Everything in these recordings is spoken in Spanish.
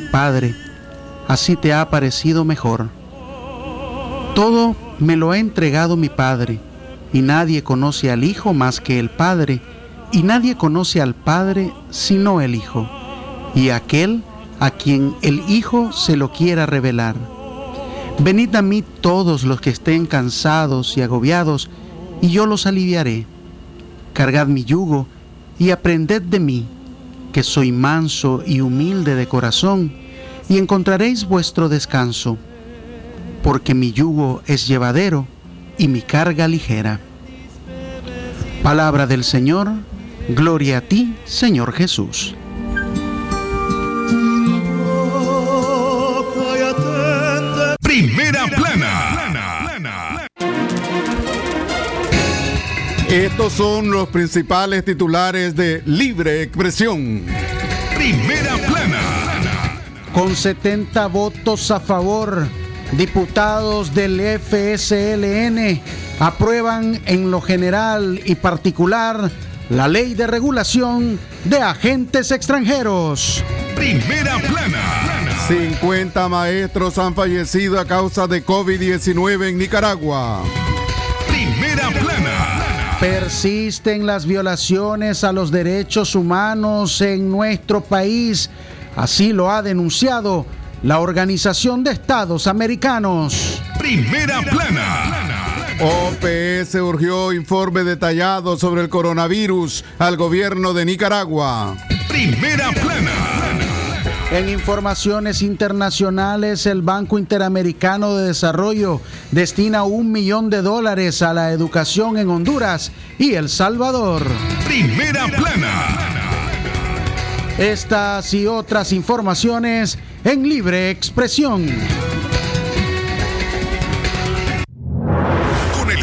Padre, así te ha parecido mejor. Todo me lo ha entregado mi Padre, y nadie conoce al Hijo más que el Padre, y nadie conoce al Padre sino el Hijo, y aquel a quien el Hijo se lo quiera revelar. Venid a mí todos los que estén cansados y agobiados, y yo los aliviaré. Cargad mi yugo y aprended de mí, que soy manso y humilde de corazón, y encontraréis vuestro descanso, porque mi yugo es llevadero y mi carga ligera. Palabra del Señor, gloria a ti, Señor Jesús. Estos son los principales titulares de Libre Expresión. Primera plana. Con 70 votos a favor, diputados del FSLN aprueban en lo general y particular la ley de regulación de agentes extranjeros. Primera plana. 50 maestros han fallecido a causa de COVID-19 en Nicaragua. Primera plana. Persisten las violaciones a los derechos humanos en nuestro país. Así lo ha denunciado la Organización de Estados Americanos. Primera plana. OPS urgió informe detallado sobre el coronavirus al gobierno de Nicaragua. Primera plana. En informaciones internacionales, el Banco Interamericano de Desarrollo destina un millón de dólares a la educación en Honduras y El Salvador. Primera plana. Estas y otras informaciones en libre expresión.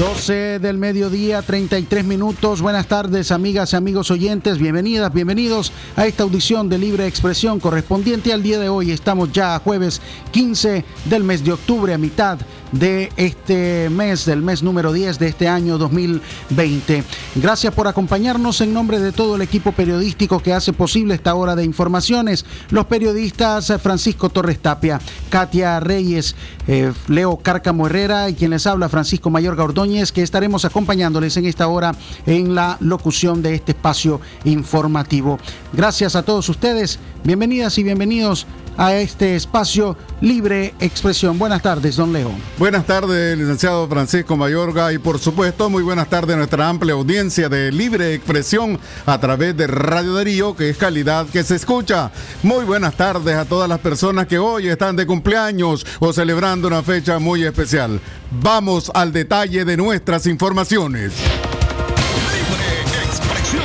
12 del mediodía, 33 minutos. Buenas tardes, amigas y amigos oyentes. Bienvenidas, bienvenidos a esta audición de Libre Expresión correspondiente al día de hoy. Estamos ya a jueves 15 del mes de octubre, a mitad de este mes, del mes número 10 de este año 2020. Gracias por acompañarnos en nombre de todo el equipo periodístico que hace posible esta hora de informaciones. Los periodistas Francisco Torres Tapia, Katia Reyes, eh, Leo Cárcamo Herrera y quien les habla Francisco Mayor Que estaremos acompañándoles en esta hora en la locución de este espacio informativo. Gracias a todos ustedes, bienvenidas y bienvenidos a este espacio Libre Expresión. Buenas tardes, don Leo. Buenas tardes, licenciado Francisco Mayorga, y por supuesto, muy buenas tardes a nuestra amplia audiencia de Libre Expresión a través de Radio Darío, que es calidad que se escucha. Muy buenas tardes a todas las personas que hoy están de cumpleaños o celebrando una fecha muy especial. Vamos al detalle de nuestras informaciones. Libre expresión.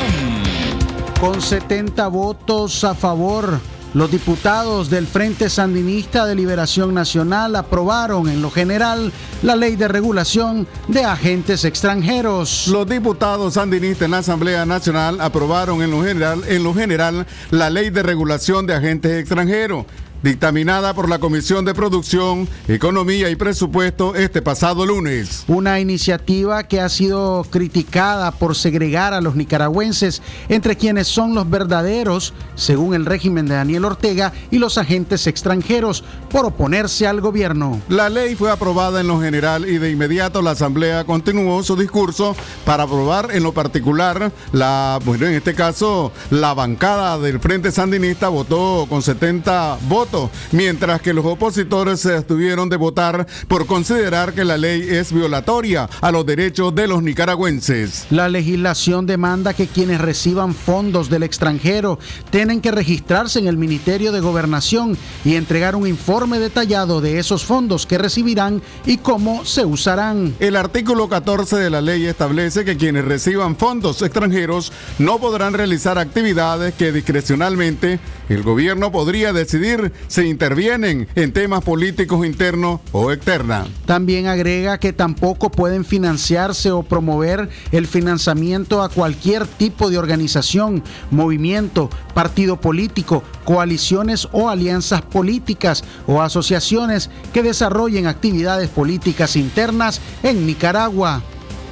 Con 70 votos a favor, los diputados del Frente Sandinista de Liberación Nacional aprobaron en lo general la ley de regulación de agentes extranjeros. Los diputados sandinistas en la Asamblea Nacional aprobaron en lo general, en lo general la ley de regulación de agentes extranjeros dictaminada por la Comisión de Producción, Economía y Presupuesto este pasado lunes. Una iniciativa que ha sido criticada por segregar a los nicaragüenses entre quienes son los verdaderos, según el régimen de Daniel Ortega, y los agentes extranjeros por oponerse al gobierno. La ley fue aprobada en lo general y de inmediato la Asamblea continuó su discurso para aprobar en lo particular la, bueno, en este caso, la bancada del Frente Sandinista votó con 70 votos mientras que los opositores se abstuvieron de votar por considerar que la ley es violatoria a los derechos de los nicaragüenses. La legislación demanda que quienes reciban fondos del extranjero tienen que registrarse en el Ministerio de Gobernación y entregar un informe detallado de esos fondos que recibirán y cómo se usarán. El artículo 14 de la ley establece que quienes reciban fondos extranjeros no podrán realizar actividades que discrecionalmente el gobierno podría decidir se intervienen en temas políticos internos o externos. También agrega que tampoco pueden financiarse o promover el financiamiento a cualquier tipo de organización, movimiento, partido político, coaliciones o alianzas políticas o asociaciones que desarrollen actividades políticas internas en Nicaragua.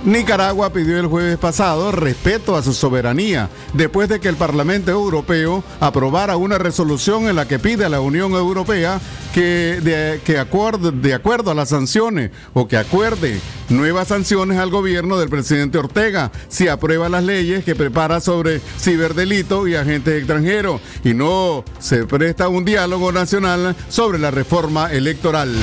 Nicaragua pidió el jueves pasado respeto a su soberanía, después de que el Parlamento Europeo aprobara una resolución en la que pide a la Unión Europea que, de, que acuerde, de acuerdo a las sanciones o que acuerde nuevas sanciones al gobierno del presidente Ortega si aprueba las leyes que prepara sobre ciberdelito y agentes extranjeros y no se presta un diálogo nacional sobre la reforma electoral.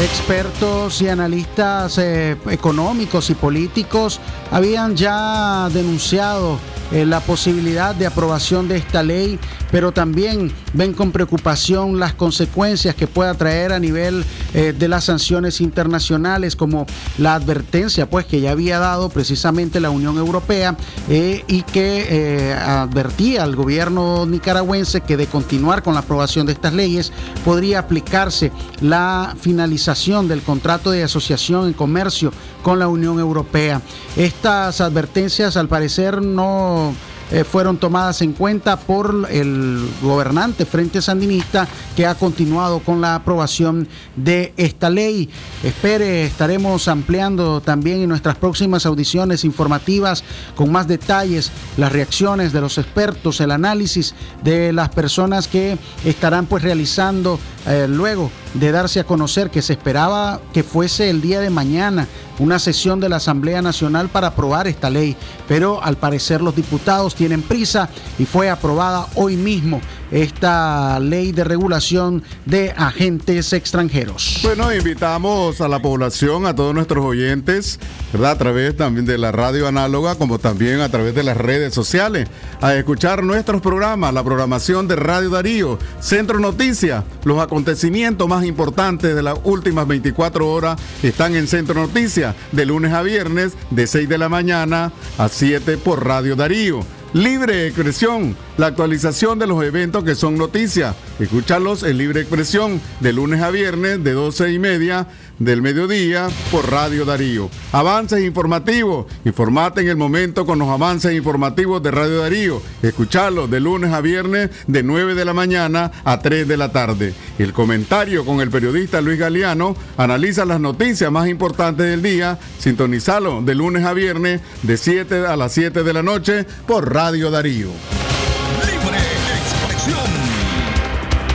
Expertos y analistas eh, económicos y políticos habían ya denunciado eh, la posibilidad de aprobación de esta ley, pero también ven con preocupación las consecuencias que pueda traer a nivel eh, de las sanciones internacionales, como la advertencia pues que ya había dado precisamente la Unión Europea eh, y que advertía al gobierno nicaragüense que de continuar con la aprobación de estas leyes podría aplicarse la finalización del contrato de asociación en comercio con la Unión Europea. Estas advertencias al parecer no eh, fueron tomadas en cuenta por el gobernante Frente Sandinista que ha continuado con la aprobación de esta ley. Espere, estaremos ampliando también en nuestras próximas audiciones informativas con más detalles las reacciones de los expertos, el análisis de las personas que estarán pues realizando eh, luego de darse a conocer que se esperaba que fuese el día de mañana una sesión de la Asamblea Nacional para aprobar esta ley, pero al parecer los diputados prisa y fue aprobada hoy mismo esta ley de regulación de agentes extranjeros. Bueno, invitamos a la población, a todos nuestros oyentes, ¿verdad? A través también de la radio análoga, como también a través de las redes sociales, a escuchar nuestros programas, la programación de Radio Darío, Centro Noticias, los acontecimientos más importantes de las últimas 24 horas están en Centro Noticias, de lunes a viernes, de 6 de la mañana a 7 por Radio Darío. Libre expresión, la actualización de los eventos que son noticias. Escúchalos en Libre Expresión de lunes a viernes de 12 y media del mediodía por Radio Darío. Avances informativos. Informate en el momento con los avances informativos de Radio Darío. Escucharlos de lunes a viernes de 9 de la mañana a 3 de la tarde. El comentario con el periodista Luis Galeano analiza las noticias más importantes del día. Sintonizalo de lunes a viernes de 7 a las 7 de la noche por Radio Darío.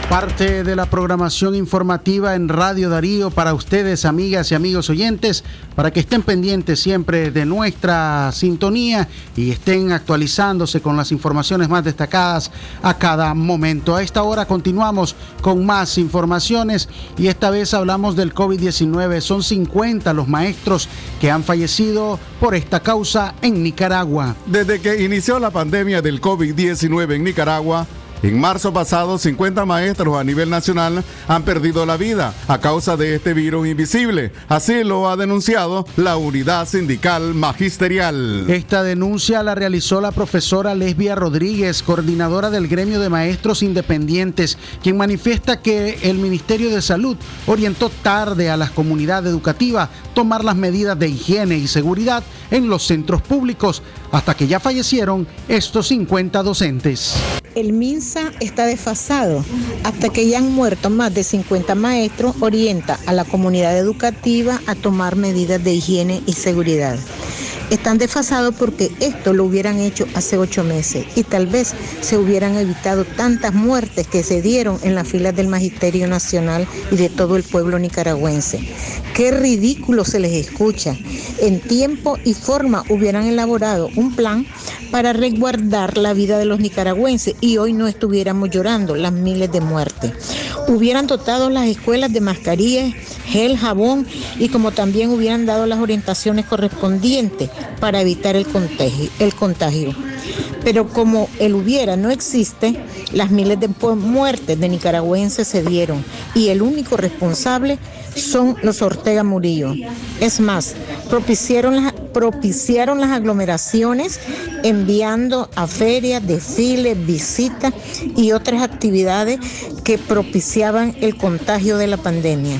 Parte de la programación informativa en Radio Darío para ustedes, amigas y amigos oyentes, para que estén pendientes siempre de nuestra sintonía y estén actualizándose con las informaciones más destacadas a cada momento. A esta hora continuamos con más informaciones y esta vez hablamos del COVID-19. Son 50 los maestros que han fallecido por esta causa en Nicaragua. Desde que inició la pandemia del COVID-19 en Nicaragua, en marzo pasado, 50 maestros a nivel nacional han perdido la vida a causa de este virus invisible. Así lo ha denunciado la Unidad Sindical Magisterial. Esta denuncia la realizó la profesora Lesbia Rodríguez, coordinadora del Gremio de Maestros Independientes, quien manifiesta que el Ministerio de Salud orientó tarde a la comunidad educativa tomar las medidas de higiene y seguridad en los centros públicos, hasta que ya fallecieron estos 50 docentes. El MINSA está desfasado. Hasta que ya han muerto más de 50 maestros, orienta a la comunidad educativa a tomar medidas de higiene y seguridad están desfasados porque esto lo hubieran hecho hace ocho meses y tal vez se hubieran evitado tantas muertes que se dieron en las filas del Magisterio Nacional y de todo el pueblo nicaragüense. Qué ridículo se les escucha. En tiempo y forma hubieran elaborado un plan para resguardar la vida de los nicaragüenses y hoy no estuviéramos llorando las miles de muertes. Hubieran dotado las escuelas de mascarillas, gel, jabón y como también hubieran dado las orientaciones correspondientes para evitar el contagio. Pero como el hubiera no existe, las miles de muertes de nicaragüenses se dieron y el único responsable son los Ortega Murillo. Es más, propiciaron propiciaron las aglomeraciones enviando a ferias, desfiles, visitas y otras actividades que propiciaban el contagio de la pandemia.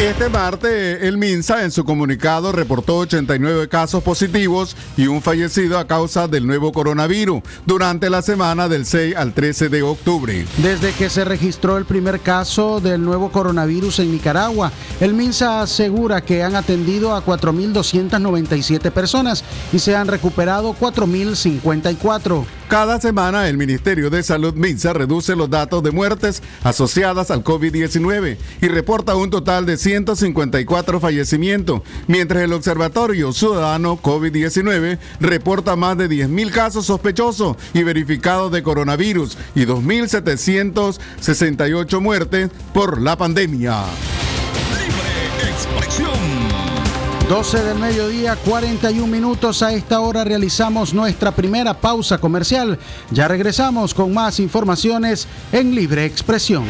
Este martes, el MINSA en su comunicado reportó 89 casos positivos y un fallecido a causa del nuevo coronavirus durante la semana del 6 al 13 de octubre. Desde que se registró el primer caso del nuevo coronavirus en Nicaragua, el MINSA asegura que han atendido a 4.297 personas y se han recuperado 4.054. Cada semana el Ministerio de Salud MINSA reduce los datos de muertes asociadas al COVID-19 y reporta un total de 154 fallecimientos, mientras el Observatorio Ciudadano COVID-19 reporta más de 10.000 casos sospechosos y verificados de coronavirus y 2.768 muertes por la pandemia. Libre expresión. 12 del mediodía, 41 minutos. A esta hora realizamos nuestra primera pausa comercial. Ya regresamos con más informaciones en Libre Expresión.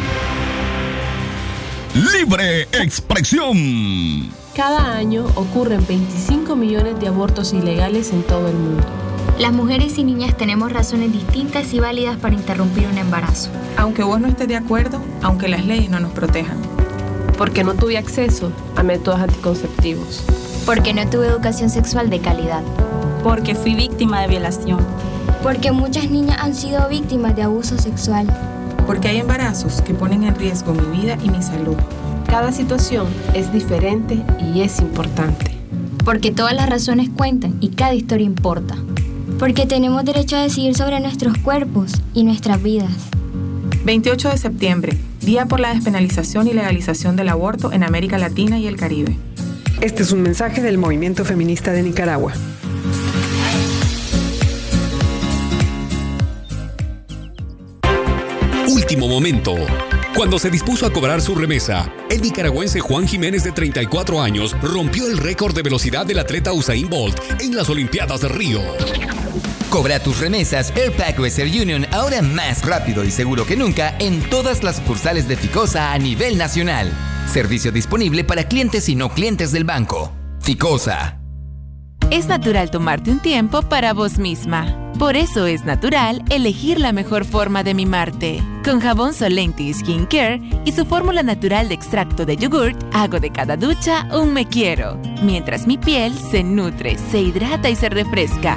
Libre expresión. Cada año ocurren 25 millones de abortos ilegales en todo el mundo. Las mujeres y niñas tenemos razones distintas y válidas para interrumpir un embarazo. Aunque vos no estés de acuerdo, aunque las leyes no nos protejan. Porque no tuve acceso a métodos anticonceptivos. Porque no tuve educación sexual de calidad. Porque fui víctima de violación. Porque muchas niñas han sido víctimas de abuso sexual. Porque hay embarazos que ponen en riesgo mi vida y mi salud. Cada situación es diferente y es importante. Porque todas las razones cuentan y cada historia importa. Porque tenemos derecho a decidir sobre nuestros cuerpos y nuestras vidas. 28 de septiembre, Día por la despenalización y legalización del aborto en América Latina y el Caribe. Este es un mensaje del movimiento feminista de Nicaragua. Último momento. Cuando se dispuso a cobrar su remesa, el nicaragüense Juan Jiménez de 34 años rompió el récord de velocidad del atleta Usain Bolt en las Olimpiadas de Río. Cobra tus remesas Airpack Western Union ahora más rápido y seguro que nunca en todas las sucursales de Ficosa a nivel nacional. Servicio disponible para clientes y no clientes del banco. Ficosa. Es natural tomarte un tiempo para vos misma. Por eso es natural elegir la mejor forma de mimarte. Con jabón Solenti Skin Care y su fórmula natural de extracto de yogurt, hago de cada ducha un me quiero, mientras mi piel se nutre, se hidrata y se refresca.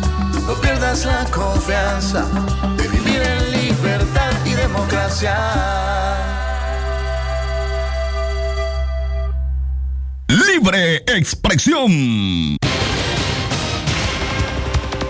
No pierdas la confianza de vivir en libertad y democracia. Libre expresión.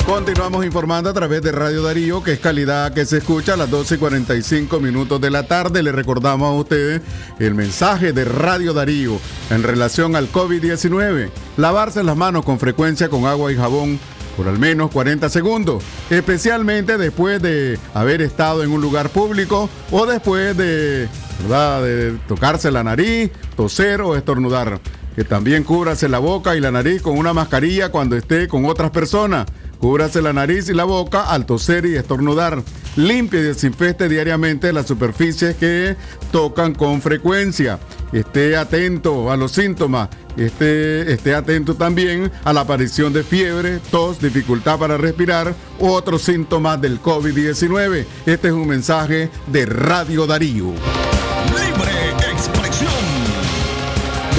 Continuamos informando a través de Radio Darío, que es calidad que se escucha a las 12 y 45 minutos de la tarde. Le recordamos a ustedes el mensaje de Radio Darío en relación al COVID-19. Lavarse las manos con frecuencia con agua y jabón por al menos 40 segundos, especialmente después de haber estado en un lugar público o después de, de tocarse la nariz, toser o estornudar. Que también cúbrase la boca y la nariz con una mascarilla cuando esté con otras personas Cúbrase la nariz y la boca al toser y estornudar. Limpie y desinfecte diariamente las superficies que tocan con frecuencia. Esté atento a los síntomas. Esté, esté atento también a la aparición de fiebre, tos, dificultad para respirar u otros síntomas del COVID-19. Este es un mensaje de Radio Darío.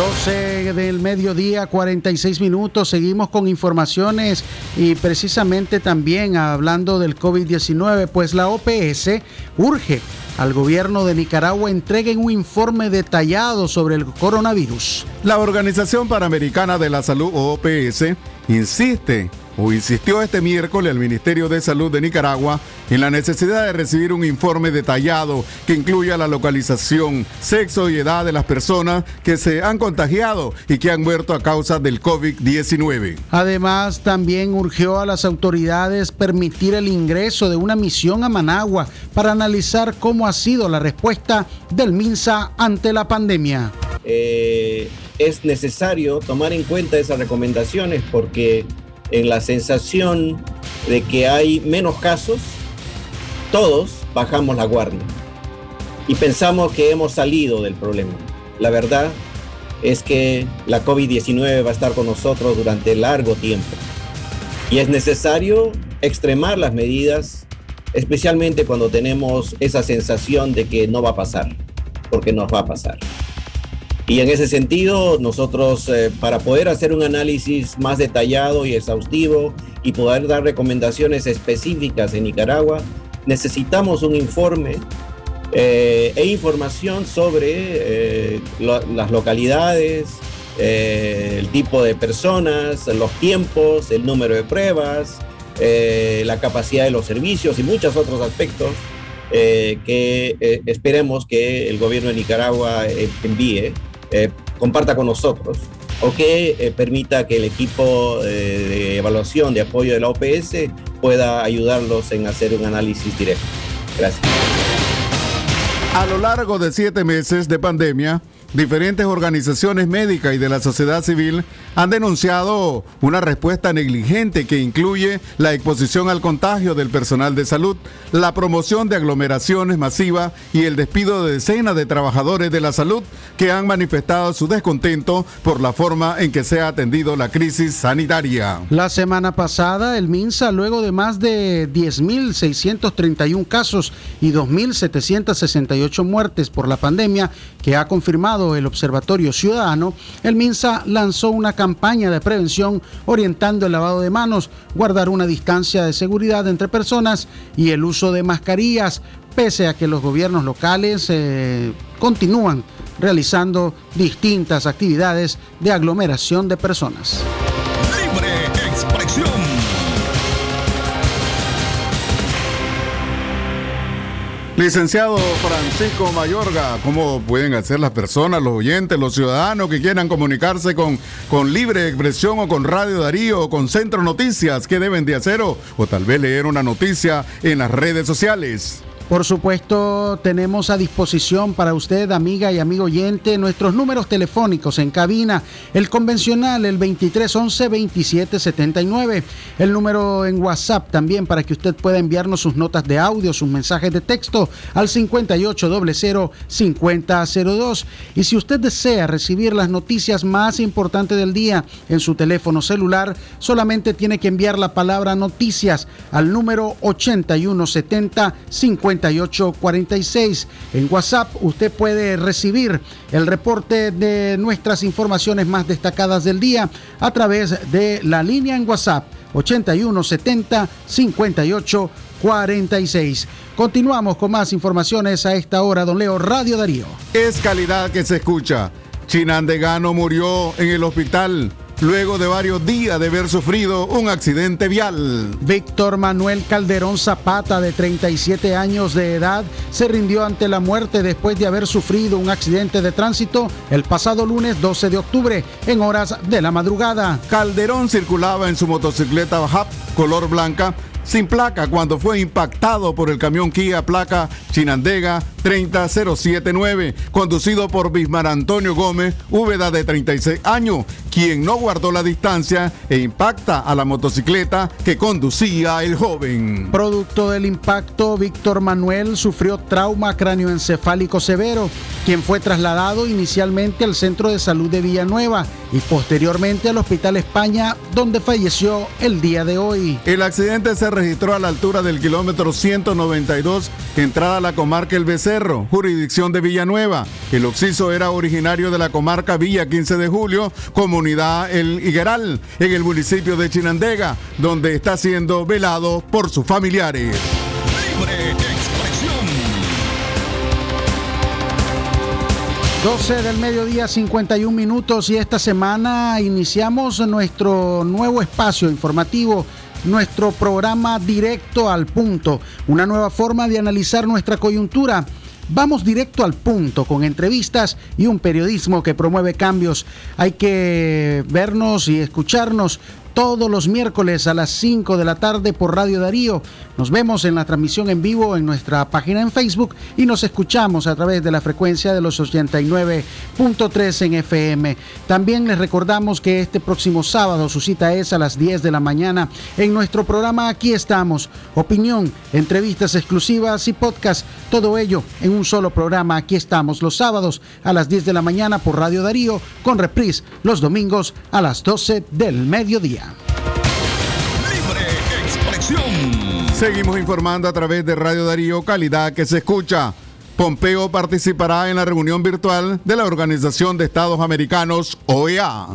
12 del mediodía, 46 minutos. Seguimos con informaciones y precisamente también hablando del COVID-19, pues la OPS urge al gobierno de Nicaragua entreguen un informe detallado sobre el coronavirus. La Organización Panamericana de la Salud, OPS, insiste o insistió este miércoles al Ministerio de Salud de Nicaragua en la necesidad de recibir un informe detallado que incluya la localización, sexo y edad de las personas que se han contagiado y que han muerto a causa del COVID-19. Además, también urgió a las autoridades permitir el ingreso de una misión a Managua para analizar cómo ha sido la respuesta del MINSA ante la pandemia. Eh, es necesario tomar en cuenta esas recomendaciones porque en la sensación de que hay menos casos, todos bajamos la guardia y pensamos que hemos salido del problema. La verdad es que la COVID-19 va a estar con nosotros durante largo tiempo y es necesario extremar las medidas, especialmente cuando tenemos esa sensación de que no va a pasar, porque nos va a pasar. Y en ese sentido, nosotros eh, para poder hacer un análisis más detallado y exhaustivo y poder dar recomendaciones específicas en Nicaragua, necesitamos un informe eh, e información sobre eh, las localidades, el tipo de personas, los tiempos, el número de pruebas, la capacidad de los servicios y muchos otros aspectos que esperemos que el gobierno de Nicaragua envíe eh, comparta con nosotros o que eh, permita que el equipo eh, de evaluación de apoyo de la OPS pueda ayudarlos en hacer un análisis directo. Gracias. A lo largo de siete meses de pandemia, Diferentes organizaciones médicas y de la sociedad civil han denunciado una respuesta negligente que incluye la exposición al contagio del personal de salud, la promoción de aglomeraciones masivas y el despido de decenas de trabajadores de la salud que han manifestado su descontento por la forma en que se ha atendido la crisis sanitaria. La semana pasada, el MINSA, luego de más de 10.631 casos y 2.768 muertes por la pandemia que ha confirmado el Observatorio Ciudadano, el MINSA lanzó una campaña de prevención orientando el lavado de manos, guardar una distancia de seguridad entre personas y el uso de mascarillas, pese a que los gobiernos locales eh, continúan realizando distintas actividades de aglomeración de personas. Licenciado Francisco Mayorga, ¿cómo pueden hacer las personas, los oyentes, los ciudadanos que quieran comunicarse con, con Libre Expresión o con Radio Darío o con Centro Noticias? ¿Qué deben de hacer o, o tal vez leer una noticia en las redes sociales? Por supuesto, tenemos a disposición para usted, amiga y amigo oyente, nuestros números telefónicos en cabina, el convencional, el 2311-2779, el número en WhatsApp también para que usted pueda enviarnos sus notas de audio, sus mensajes de texto al 5800-5002. Y si usted desea recibir las noticias más importantes del día en su teléfono celular, solamente tiene que enviar la palabra noticias al número 8170 50 4846. En WhatsApp usted puede recibir el reporte de nuestras informaciones más destacadas del día a través de la línea en WhatsApp 8170 58 46. Continuamos con más informaciones a esta hora, don Leo Radio Darío. Es calidad que se escucha. Chinandegano murió en el hospital luego de varios días de haber sufrido un accidente vial. Víctor Manuel Calderón Zapata, de 37 años de edad, se rindió ante la muerte después de haber sufrido un accidente de tránsito el pasado lunes 12 de octubre, en horas de la madrugada. Calderón circulaba en su motocicleta Hub color blanca sin placa cuando fue impactado por el camión Kia placa Chinandega 30079, conducido por Bismar Antonio Gómez, Úbeda de 36 años, quien no guardó la distancia e impacta a la motocicleta que conducía el joven. Producto del impacto, Víctor Manuel sufrió trauma cráneoencefálico severo, quien fue trasladado inicialmente al Centro de Salud de Villanueva y posteriormente al Hospital España, donde falleció el día de hoy. El accidente se registró a la altura del kilómetro 192, entrada a la comarca El Becerro, jurisdicción de Villanueva. El occiso era originario de la comarca Villa 15 de Julio, comunidad El Higueral, en el municipio de Chinandega, donde está siendo velado por sus familiares. Libre expresión. 12 del mediodía, 51 minutos y esta semana iniciamos nuestro nuevo espacio informativo nuestro programa directo al punto, una nueva forma de analizar nuestra coyuntura. Vamos directo al punto con entrevistas y un periodismo que promueve cambios. Hay que vernos y escucharnos todos los miércoles a las 5 de la tarde por Radio Darío. Nos vemos en la transmisión en vivo en nuestra página en Facebook y nos escuchamos a través de la frecuencia de los 89.3 en FM. También les recordamos que este próximo sábado su cita es a las 10 de la mañana en nuestro programa Aquí estamos. Opinión, entrevistas exclusivas y podcast. Todo ello en un solo programa. Aquí estamos los sábados a las 10 de la mañana por Radio Darío con reprise los domingos a las 12 del mediodía. Libre expresión. Seguimos informando a través de Radio Darío, calidad que se escucha. Pompeo participará en la reunión virtual de la Organización de Estados Americanos, OEA.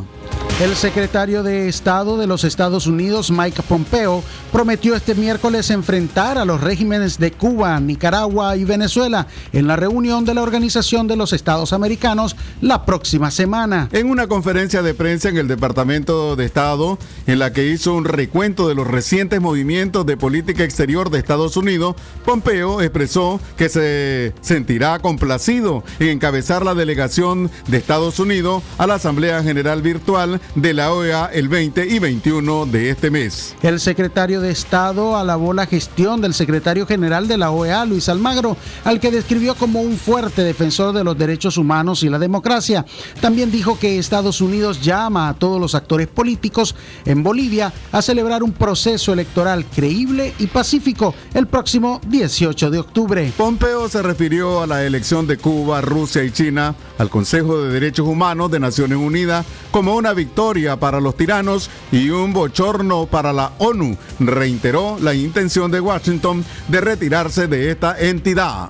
El secretario de Estado de los Estados Unidos, Mike Pompeo, prometió este miércoles enfrentar a los regímenes de Cuba, Nicaragua y Venezuela en la reunión de la Organización de los Estados Americanos la próxima semana. En una conferencia de prensa en el Departamento de Estado, en la que hizo un recuento de los recientes movimientos de política exterior de Estados Unidos, Pompeo expresó que se sentirá complacido en encabezar la delegación de Estados Unidos a la Asamblea General Virtual de la OEA el 20 y 21 de este mes. El secretario de Estado alabó la gestión del secretario general de la OEA, Luis Almagro, al que describió como un fuerte defensor de los derechos humanos y la democracia. También dijo que Estados Unidos llama a todos los actores políticos en Bolivia a celebrar un proceso electoral creíble y pacífico el próximo 18 de octubre. Pompeo se refirió a la elección de Cuba, Rusia y China al Consejo de Derechos Humanos de Naciones Unidas como una victoria para los tiranos y un bochorno para la ONU. Reiteró la intención de Washington de retirarse de esta entidad.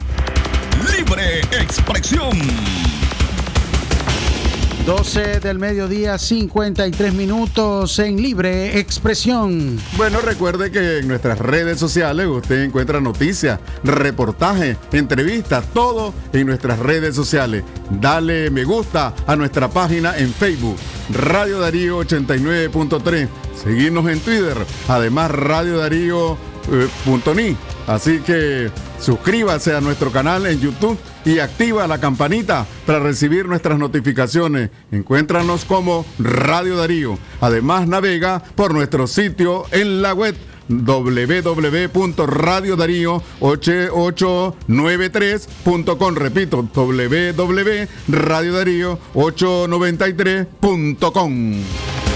Libre expresión. 12 del mediodía, 53 minutos en libre expresión. Bueno, recuerde que en nuestras redes sociales usted encuentra noticias, reportajes, entrevistas, todo en nuestras redes sociales. Dale me gusta a nuestra página en Facebook, Radio Darío 89.3. Seguirnos en Twitter, además Radio Darío .ni. Así que suscríbase a nuestro canal en YouTube y activa la campanita para recibir nuestras notificaciones. Encuéntranos como Radio Darío. Además navega por nuestro sitio en la web www.radiodarío8893.com repito www.radiodarío893.com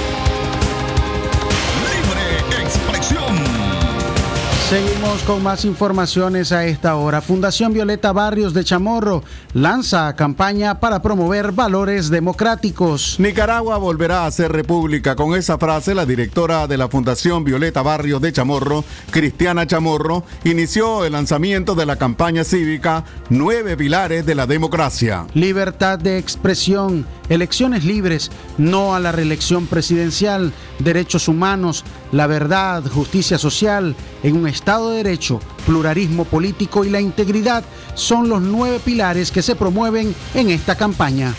Seguimos con más informaciones a esta hora. Fundación Violeta Barrios de Chamorro lanza campaña para promover valores democráticos. Nicaragua volverá a ser república. Con esa frase, la directora de la Fundación Violeta Barrios de Chamorro, Cristiana Chamorro, inició el lanzamiento de la campaña cívica Nueve Pilares de la Democracia. Libertad de expresión, elecciones libres, no a la reelección presidencial, derechos humanos, la verdad, justicia social, en un Estado de Derecho, pluralismo político y la integridad son los nueve pilares que se promueven en esta campaña.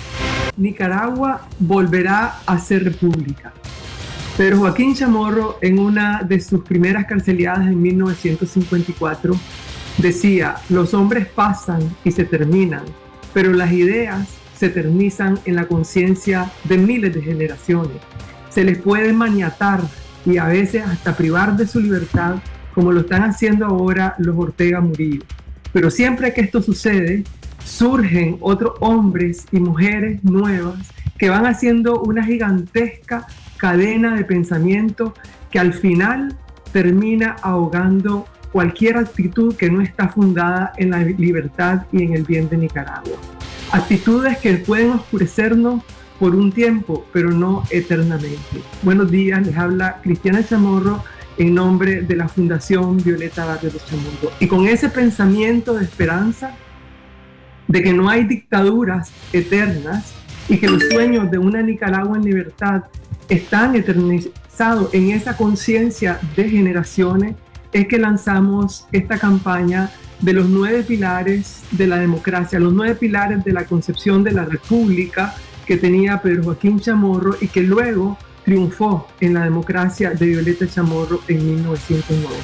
Nicaragua volverá a ser república. Pero Joaquín Chamorro, en una de sus primeras carceliadas en 1954, decía, los hombres pasan y se terminan, pero las ideas se eternizan en la conciencia de miles de generaciones. Se les puede maniatar y a veces hasta privar de su libertad como lo están haciendo ahora los Ortega Murillo. Pero siempre que esto sucede, surgen otros hombres y mujeres nuevas que van haciendo una gigantesca cadena de pensamiento que al final termina ahogando cualquier actitud que no está fundada en la libertad y en el bien de Nicaragua. Actitudes que pueden oscurecernos por un tiempo, pero no eternamente. Buenos días, les habla Cristiana Chamorro en nombre de la Fundación Violeta Barrio de Chamorro. Y con ese pensamiento de esperanza de que no hay dictaduras eternas y que los sueños de una Nicaragua en libertad están eternizados en esa conciencia de generaciones, es que lanzamos esta campaña de los nueve pilares de la democracia, los nueve pilares de la concepción de la república que tenía Pedro Joaquín Chamorro y que luego triunfó en la democracia de Violeta Chamorro en 1909.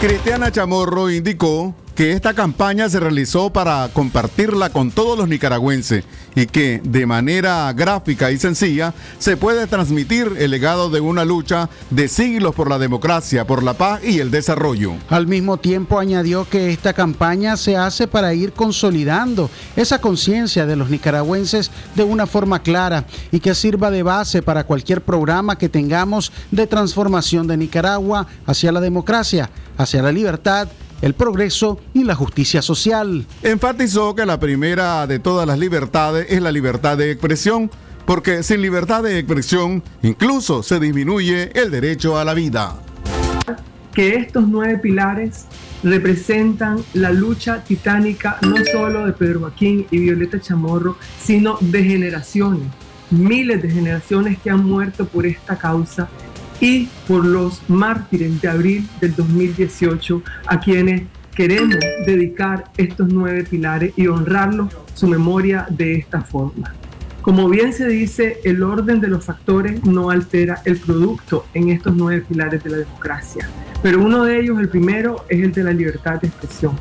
Cristiana Chamorro indicó que esta campaña se realizó para compartirla con todos los nicaragüenses y que de manera gráfica y sencilla se puede transmitir el legado de una lucha de siglos por la democracia, por la paz y el desarrollo. Al mismo tiempo añadió que esta campaña se hace para ir consolidando esa conciencia de los nicaragüenses de una forma clara y que sirva de base para cualquier programa que tengamos de transformación de Nicaragua hacia la democracia, hacia la libertad el progreso y la justicia social. Enfatizó que la primera de todas las libertades es la libertad de expresión, porque sin libertad de expresión incluso se disminuye el derecho a la vida. Que estos nueve pilares representan la lucha titánica no solo de Pedro Joaquín y Violeta Chamorro, sino de generaciones, miles de generaciones que han muerto por esta causa y por los mártires de abril del 2018 a quienes queremos dedicar estos nueve pilares y honrarlos su memoria de esta forma. Como bien se dice, el orden de los factores no altera el producto en estos nueve pilares de la democracia, pero uno de ellos, el primero, es el de la libertad de expresión.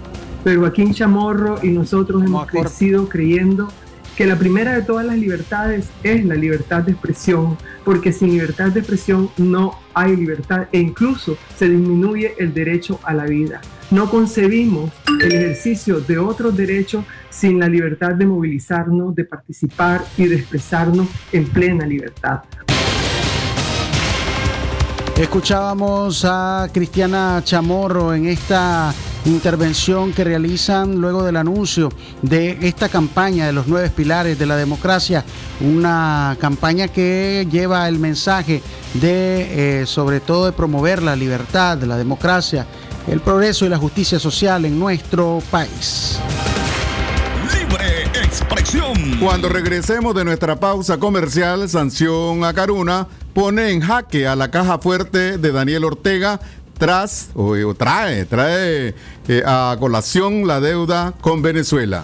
Pero Joaquín Chamorro y nosotros hemos crecido creyendo que la primera de todas las libertades es la libertad de expresión, porque sin libertad de expresión no hay libertad e incluso se disminuye el derecho a la vida. No concebimos el ejercicio de otros derechos sin la libertad de movilizarnos, de participar y de expresarnos en plena libertad. Escuchábamos a Cristiana Chamorro en esta intervención que realizan luego del anuncio de esta campaña de los nueve pilares de la democracia, una campaña que lleva el mensaje de, eh, sobre todo, de promover la libertad, la democracia, el progreso y la justicia social en nuestro país. Libre expresión. Cuando regresemos de nuestra pausa comercial, Sanción a Caruna pone en jaque a la caja fuerte de Daniel Ortega tras o, trae, trae eh, a colación la deuda con Venezuela.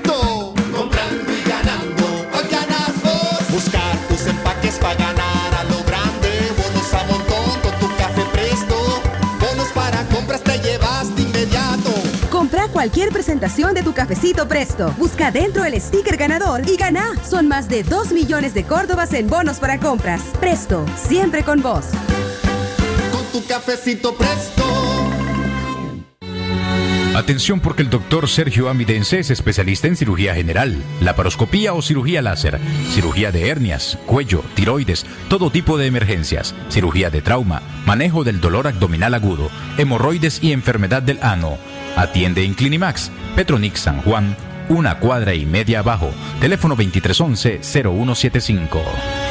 cualquier presentación de tu cafecito presto. Busca dentro el sticker ganador y gana. Son más de 2 millones de córdobas en bonos para compras. Presto, siempre con vos. Con tu cafecito presto. Atención porque el doctor Sergio Amidense es especialista en cirugía general, laparoscopía o cirugía láser, cirugía de hernias, cuello, tiroides, todo tipo de emergencias, cirugía de trauma, manejo del dolor abdominal agudo, hemorroides y enfermedad del ano. Atiende en Clinimax, Petronix San Juan, una cuadra y media abajo, teléfono 2311-0175.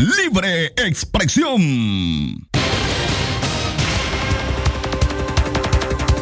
Libre expresión.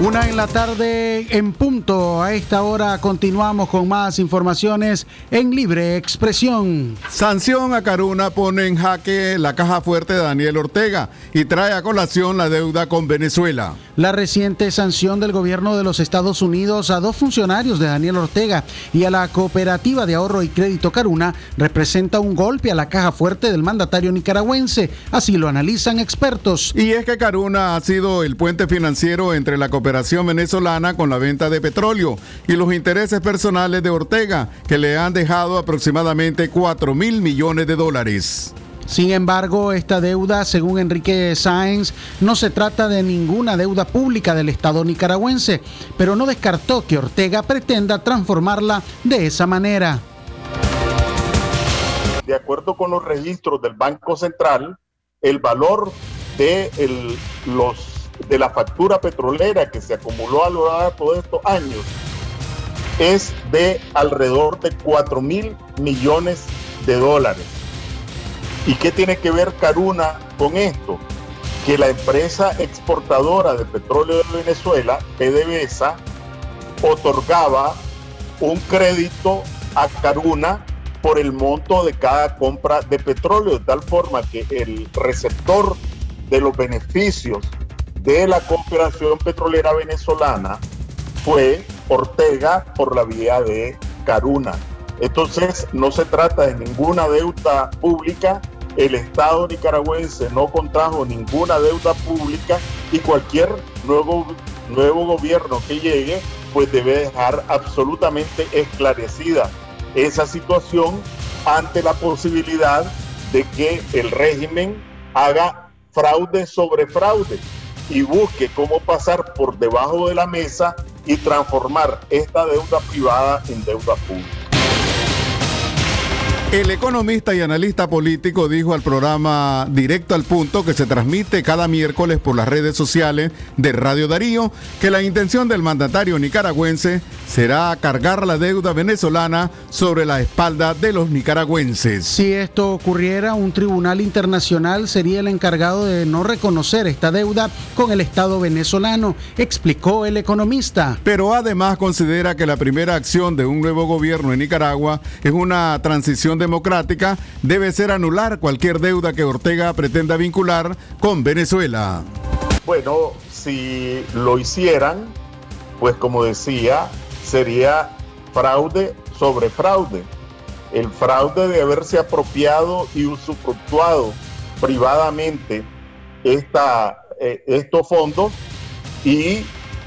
Una en la tarde en punto. A esta hora continuamos con más informaciones en libre expresión. Sanción a Caruna pone en jaque la caja fuerte de Daniel Ortega y trae a colación la deuda con Venezuela. La reciente sanción del gobierno de los Estados Unidos a dos funcionarios de Daniel Ortega y a la cooperativa de ahorro y crédito Caruna representa un golpe a la caja fuerte del mandatario nicaragüense. Así lo analizan expertos. Y es que Caruna ha sido el puente financiero entre la cooperación venezolana con la venta de petróleo y los intereses personales de Ortega, que le han dejado aproximadamente 4 mil millones de dólares. Sin embargo, esta deuda, según Enrique Sáenz, no se trata de ninguna deuda pública del Estado nicaragüense, pero no descartó que Ortega pretenda transformarla de esa manera. De acuerdo con los registros del Banco Central, el valor de los de la factura petrolera que se acumuló a lo largo de estos años es de alrededor de 4 mil millones de dólares. ¿Y qué tiene que ver Caruna con esto? Que la empresa exportadora de petróleo de Venezuela, PDVSA, otorgaba un crédito a Caruna por el monto de cada compra de petróleo, de tal forma que el receptor de los beneficios de la cooperación petrolera venezolana fue Ortega por la vía de Caruna. Entonces no se trata de ninguna deuda pública, el Estado nicaragüense no contrajo ninguna deuda pública y cualquier nuevo, nuevo gobierno que llegue pues debe dejar absolutamente esclarecida esa situación ante la posibilidad de que el régimen haga fraude sobre fraude y busque cómo pasar por debajo de la mesa y transformar esta deuda privada en deuda pública. El economista y analista político dijo al programa Directo al Punto que se transmite cada miércoles por las redes sociales de Radio Darío que la intención del mandatario nicaragüense será cargar la deuda venezolana sobre la espalda de los nicaragüenses. Si esto ocurriera, un tribunal internacional sería el encargado de no reconocer esta deuda con el Estado venezolano, explicó el economista. Pero además considera que la primera acción de un nuevo gobierno en Nicaragua es una transición democrática, debe ser anular cualquier deuda que Ortega pretenda vincular con Venezuela. Bueno, si lo hicieran, pues como decía, sería fraude sobre fraude. El fraude de haberse apropiado y usufructuado privadamente esta, eh, estos fondos y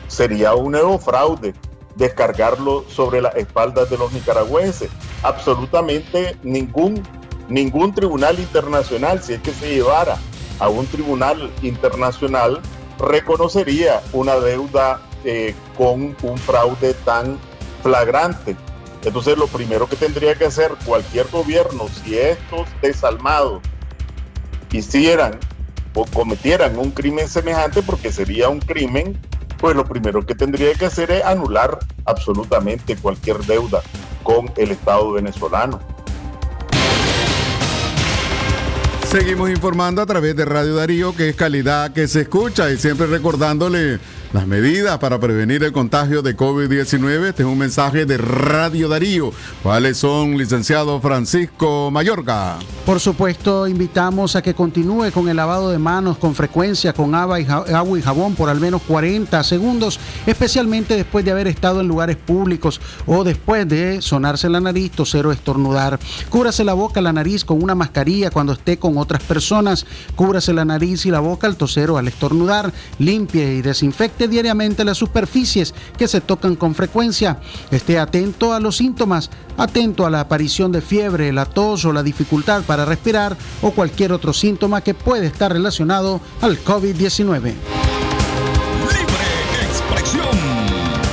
sería un nuevo fraude descargarlo sobre las espaldas de los nicaragüenses. Absolutamente ningún, ningún tribunal internacional, si es que se llevara a un tribunal internacional, reconocería una deuda eh, con un fraude tan flagrante. Entonces lo primero que tendría que hacer cualquier gobierno, si estos desalmados hicieran o cometieran un crimen semejante, porque sería un crimen pues lo primero que tendría que hacer es anular absolutamente cualquier deuda con el Estado venezolano. Seguimos informando a través de Radio Darío, que es calidad que se escucha y siempre recordándole las medidas para prevenir el contagio de COVID-19. Este es un mensaje de Radio Darío. ¿Cuáles son, licenciado Francisco Mayorga? Por supuesto, invitamos a que continúe con el lavado de manos con frecuencia con agua y, jabón por al menos 40 segundos, especialmente después de haber estado en lugares públicos o después de sonarse la nariz, toser o estornudar. Cúbrase la boca, la nariz con una mascarilla cuando esté con otras personas. Cúbrase la nariz y la boca al toser o al estornudar. Limpie y desinfecte desinfecte diariamente las superficies que se tocan con frecuencia. Esté atento a los síntomas, atento a la aparición de fiebre, la tos o la dificultad para respirar o cualquier otro síntoma que puede estar relacionado al COVID-19.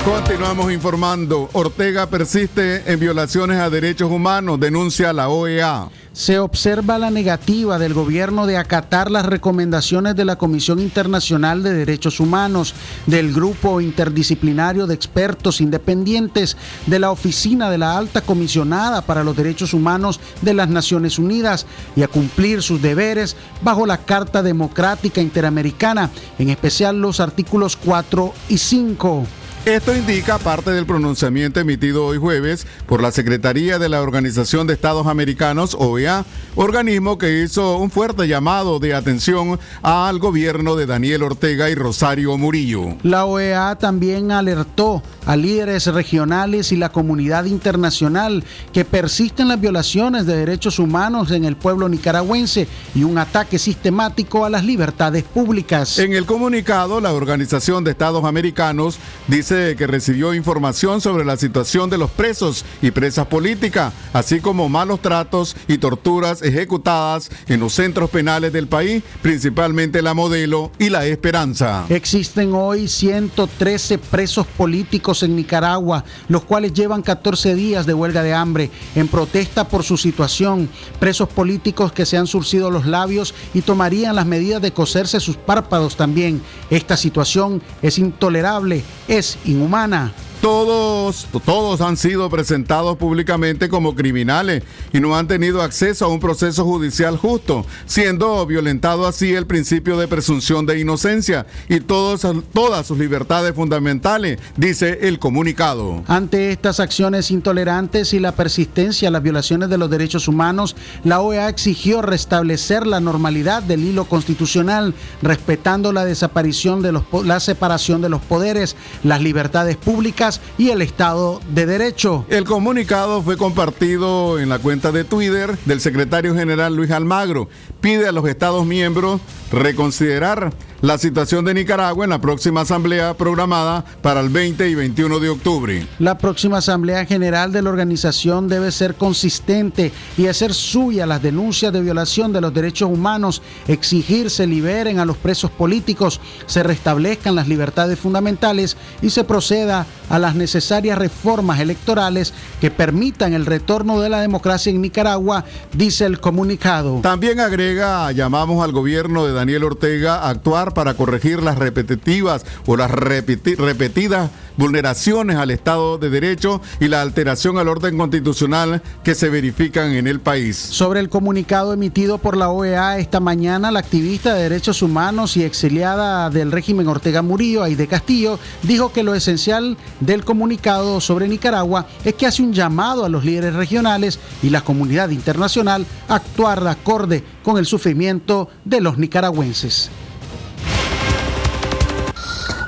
Continuamos informando. Ortega persiste en violaciones a derechos humanos, denuncia la OEA. Se observa la negativa del gobierno de acatar las recomendaciones de la Comisión Internacional de Derechos Humanos, del Grupo Interdisciplinario de Expertos Independientes, de la Oficina de la Alta Comisionada para los Derechos Humanos de las Naciones Unidas y a cumplir sus deberes bajo la Carta Democrática Interamericana, en especial los artículos 4 y 5. Esto indica parte del pronunciamiento emitido hoy jueves por la Secretaría de la Organización de Estados Americanos, OEA, organismo que hizo un fuerte llamado de atención al gobierno de Daniel Ortega y Rosario Murillo. La OEA también alertó a líderes regionales y la comunidad internacional que persisten las violaciones de derechos humanos en el pueblo nicaragüense y un ataque sistemático a las libertades públicas. En el comunicado, la Organización de Estados Americanos dice que recibió información sobre la situación de los presos y presas políticas, así como malos tratos y torturas ejecutadas en los centros penales del país, principalmente la Modelo y la Esperanza. Existen hoy 113 presos políticos en Nicaragua, los cuales llevan 14 días de huelga de hambre en protesta por su situación. Presos políticos que se han surcido los labios y tomarían las medidas de coserse sus párpados también. Esta situación es intolerable, es inhumana. Todos, todos han sido presentados públicamente como criminales y no han tenido acceso a un proceso judicial justo, siendo violentado así el principio de presunción de inocencia y todos, todas sus libertades fundamentales, dice el comunicado. Ante estas acciones intolerantes y la persistencia a las violaciones de los derechos humanos, la OEA exigió restablecer la normalidad del hilo constitucional, respetando la desaparición de los, la separación de los poderes, las libertades públicas, y el Estado de Derecho. El comunicado fue compartido en la cuenta de Twitter del secretario general Luis Almagro. Pide a los Estados miembros reconsiderar la situación de Nicaragua en la próxima asamblea programada para el 20 y 21 de octubre. La próxima asamblea general de la organización debe ser consistente y hacer suya las denuncias de violación de los derechos humanos, exigir se liberen a los presos políticos, se restablezcan las libertades fundamentales y se proceda a las necesarias reformas electorales que permitan el retorno de la democracia en Nicaragua, dice el comunicado. También agrega, llamamos al gobierno de Daniel Ortega a actuar para corregir las repetitivas o las repetidas vulneraciones al Estado de Derecho y la alteración al orden constitucional que se verifican en el país. Sobre el comunicado emitido por la OEA esta mañana, la activista de derechos humanos y exiliada del régimen Ortega Murillo, Aide Castillo, dijo que lo esencial del comunicado sobre Nicaragua es que hace un llamado a los líderes regionales y la comunidad internacional a actuar de acorde con el sufrimiento de los nicaragüenses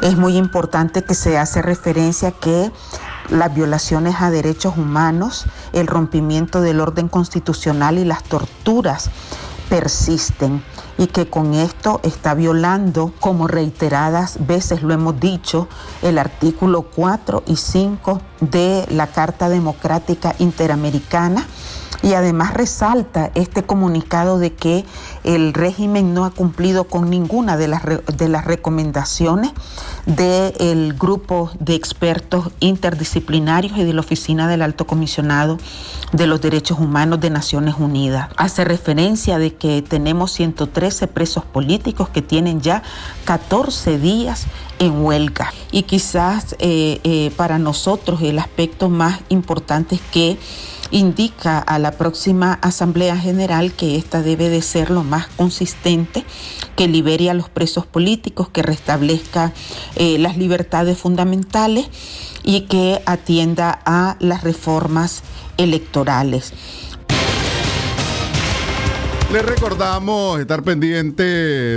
es muy importante que se hace referencia que las violaciones a derechos humanos, el rompimiento del orden constitucional y las torturas persisten y que con esto está violando, como reiteradas veces lo hemos dicho, el artículo 4 y 5 de la Carta Democrática Interamericana y además resalta este comunicado de que el régimen no ha cumplido con ninguna de las, de las recomendaciones del grupo de expertos interdisciplinarios y de la Oficina del Alto Comisionado de los Derechos Humanos de Naciones Unidas. Hace referencia de que tenemos 113 presos políticos que tienen ya 14 días en huelga. Y quizás eh, eh, para nosotros el aspecto más importante es que indica a la próxima Asamblea General que esta debe de ser lo más consistente, que libere a los presos políticos, que restablezca eh, las libertades fundamentales y que atienda a las reformas electorales. Les recordamos estar pendiente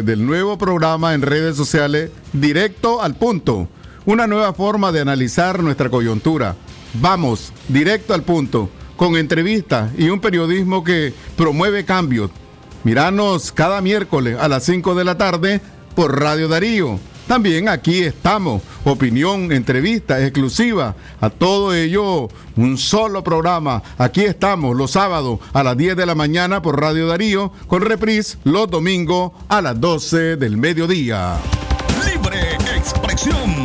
del nuevo programa en redes sociales Directo al Punto, una nueva forma de analizar nuestra coyuntura. Vamos, directo al punto con entrevistas y un periodismo que promueve cambios. Miranos cada miércoles a las 5 de la tarde por Radio Darío También aquí estamos, opinión, entrevista exclusiva, a todo ello un solo programa. Aquí estamos los sábados a las 10 de la mañana por Radio Darío, con reprise los domingos a las 12 del mediodía. Libre expresión.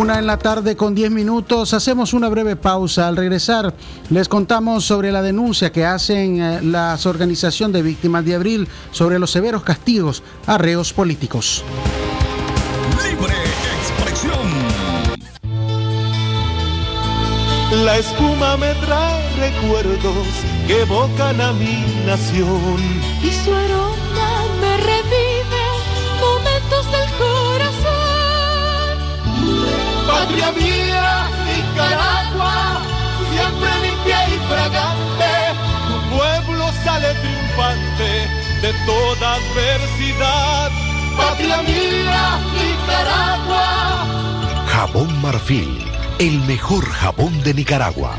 Una en la tarde con 10 minutos. Hacemos una breve pausa. Al regresar, les contamos sobre la denuncia que hacen eh, las organizaciones de víctimas de abril sobre los severos castigos a reos políticos. Libre expresión. La espuma me trae recuerdos que evocan a mi nación. Y su aroma me revive Patria mía, Nicaragua, siempre limpia y fragante. Tu pueblo sale triunfante de toda adversidad. Patria mía, Nicaragua. Jabón Marfil, el mejor jabón de Nicaragua.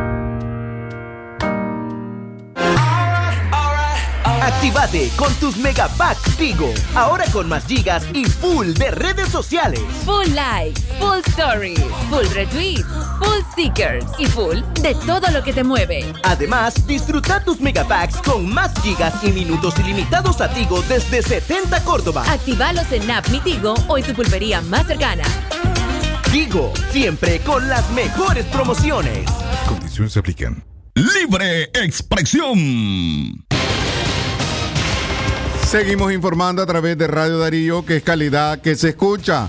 Actívate con tus megapacks Tigo. Ahora con más gigas y full de redes sociales. Full likes, full stories, full retweets, full stickers y full de todo lo que te mueve. Además, disfruta tus megapacks con más gigas y minutos ilimitados a Tigo desde 70 Córdoba. Actívalos en App Mi Tigo o en tu pulpería más cercana. Tigo, siempre con las mejores promociones. Condiciones se aplican. Libre expresión. Seguimos informando a través de Radio Darío que es calidad que se escucha.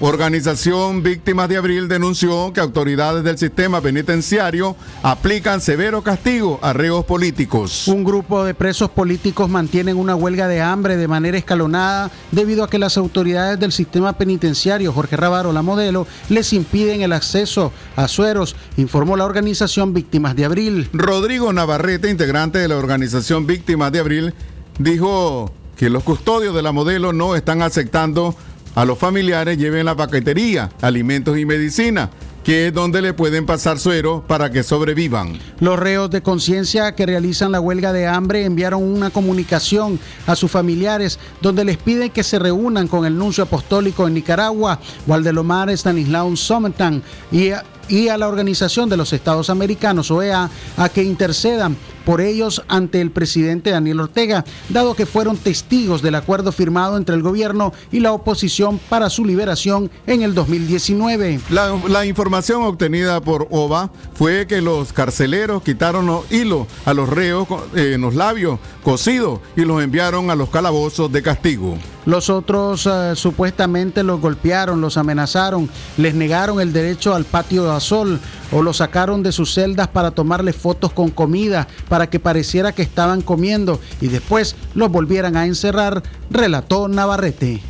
Organización Víctimas de Abril denunció que autoridades del sistema penitenciario aplican severo castigo a reos políticos. Un grupo de presos políticos mantienen una huelga de hambre de manera escalonada debido a que las autoridades del sistema penitenciario, Jorge Ravaro, la modelo, les impiden el acceso a sueros, informó la organización Víctimas de Abril. Rodrigo Navarrete, integrante de la organización Víctimas de Abril, dijo que los custodios de la modelo no están aceptando a los familiares lleven la paquetería, alimentos y medicina, que es donde le pueden pasar suero para que sobrevivan. Los reos de conciencia que realizan la huelga de hambre enviaron una comunicación a sus familiares donde les piden que se reúnan con el nuncio apostólico en Nicaragua, Waldelomar Stanislaus Sometan, y y a la Organización de los Estados Americanos, OEA, a que intercedan por ellos ante el presidente Daniel Ortega, dado que fueron testigos del acuerdo firmado entre el gobierno y la oposición para su liberación en el 2019. La, la información obtenida por OVA fue que los carceleros quitaron los hilos a los reos eh, en los labios cocidos y los enviaron a los calabozos de castigo. Los otros uh, supuestamente los golpearon, los amenazaron, les negaron el derecho al patio sol o los sacaron de sus celdas para tomarles fotos con comida para que pareciera que estaban comiendo y después los volvieran a encerrar, relató Navarrete.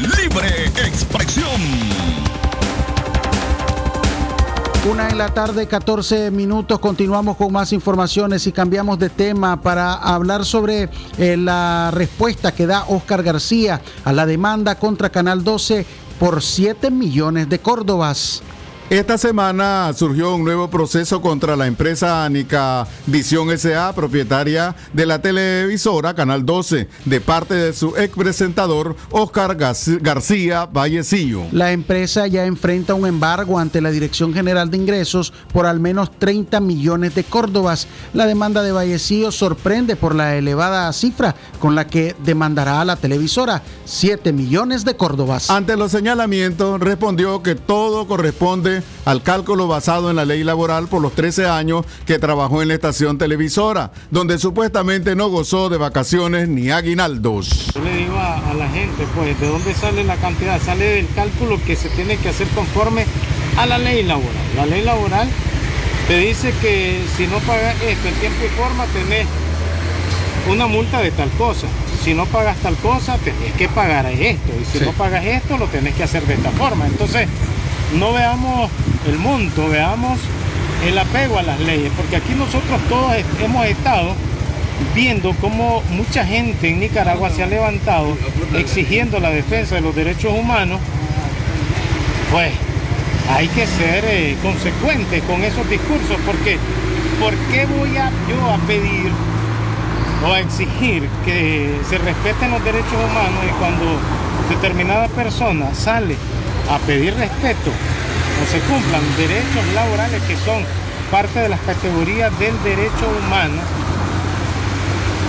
Libre expresión. Una en la tarde, 14 minutos. Continuamos con más informaciones y cambiamos de tema para hablar sobre eh, la respuesta que da Oscar García a la demanda contra Canal 12 por 7 millones de córdobas. Esta semana surgió un nuevo proceso contra la empresa Anica Visión SA, propietaria de la televisora Canal 12, de parte de su ex presentador Oscar García Vallecillo. La empresa ya enfrenta un embargo ante la Dirección General de Ingresos por al menos 30 millones de córdobas. La demanda de Vallecillo sorprende por la elevada cifra con la que demandará a la televisora, 7 millones de córdobas. Ante los señalamientos, respondió que todo corresponde al cálculo basado en la ley laboral por los 13 años que trabajó en la estación televisora, donde supuestamente no gozó de vacaciones ni aguinaldos. Yo le digo a, la gente, pues, ¿de dónde sale la cantidad? Sale del cálculo que se tiene que hacer conforme a la ley laboral. La ley laboral te dice que si no pagas esto en tiempo y forma, tenés una multa de tal cosa. Si no pagas tal cosa, tenés que pagar esto. Y si no pagas esto, lo tenés que hacer de esta forma. Entonces, no veamos el monto, veamos el apego a las leyes, porque aquí nosotros todos hemos estado viendo cómo mucha gente en Nicaragua se ha levantado exigiendo la defensa de los derechos humanos, pues hay que ser eh, consecuentes con esos discursos, porque ¿por qué voy yo a pedir o a exigir que se respeten los derechos humanos y cuando determinada persona sale a pedir respeto o se cumplan derechos laborales que son parte de las categorías del derecho humano,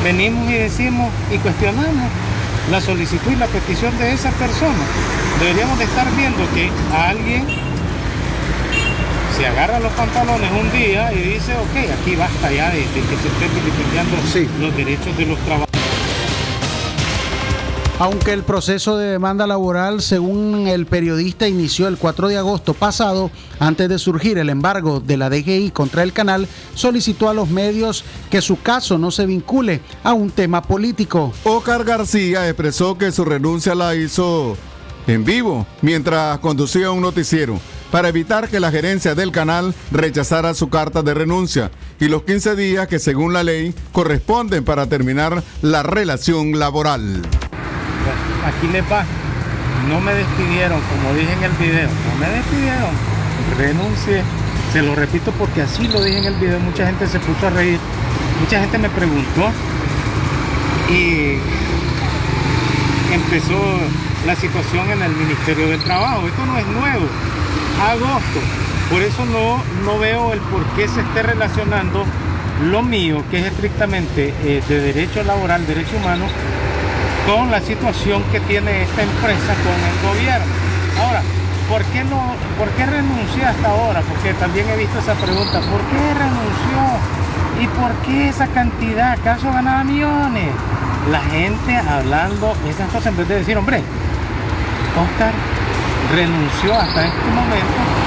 venimos y decimos y cuestionamos la solicitud y la petición de esa persona. Deberíamos de estar viendo que alguien se agarra los pantalones un día y dice, ok, aquí basta ya de, que se estén vilipendiando los derechos de los trabajadores. Aunque el proceso de demanda laboral, según el periodista, inició el 4 de agosto pasado, antes de surgir el embargo de la DGI contra el canal, solicitó a los medios que su caso no se vincule a un tema político. Oscar García expresó que su renuncia la hizo en vivo mientras conducía un noticiero para evitar que la gerencia del canal rechazara su carta de renuncia y los 15 días que según la ley corresponden para terminar la relación laboral aquí le va. No me despidieron, como dije en el video. No me despidieron. Renuncié. Se lo repito porque así lo dije en el video. Mucha gente se puso a reír. Mucha gente me preguntó. Y empezó la situación en el Ministerio del Trabajo. Esto no es nuevo. Agosto. Por eso no, no veo el por qué se esté relacionando lo mío, que es estrictamente eh, de derecho laboral, derecho humano, con la situación que tiene esta empresa con el gobierno. Ahora, ¿por qué, no, ¿por qué renunció hasta ahora? Porque también he visto esa pregunta, ¿por qué renunció? ¿Y por qué esa cantidad? ¿Acaso ganaba millones? La gente hablando esas cosas en vez de decir, hombre, Oscar renunció hasta este momento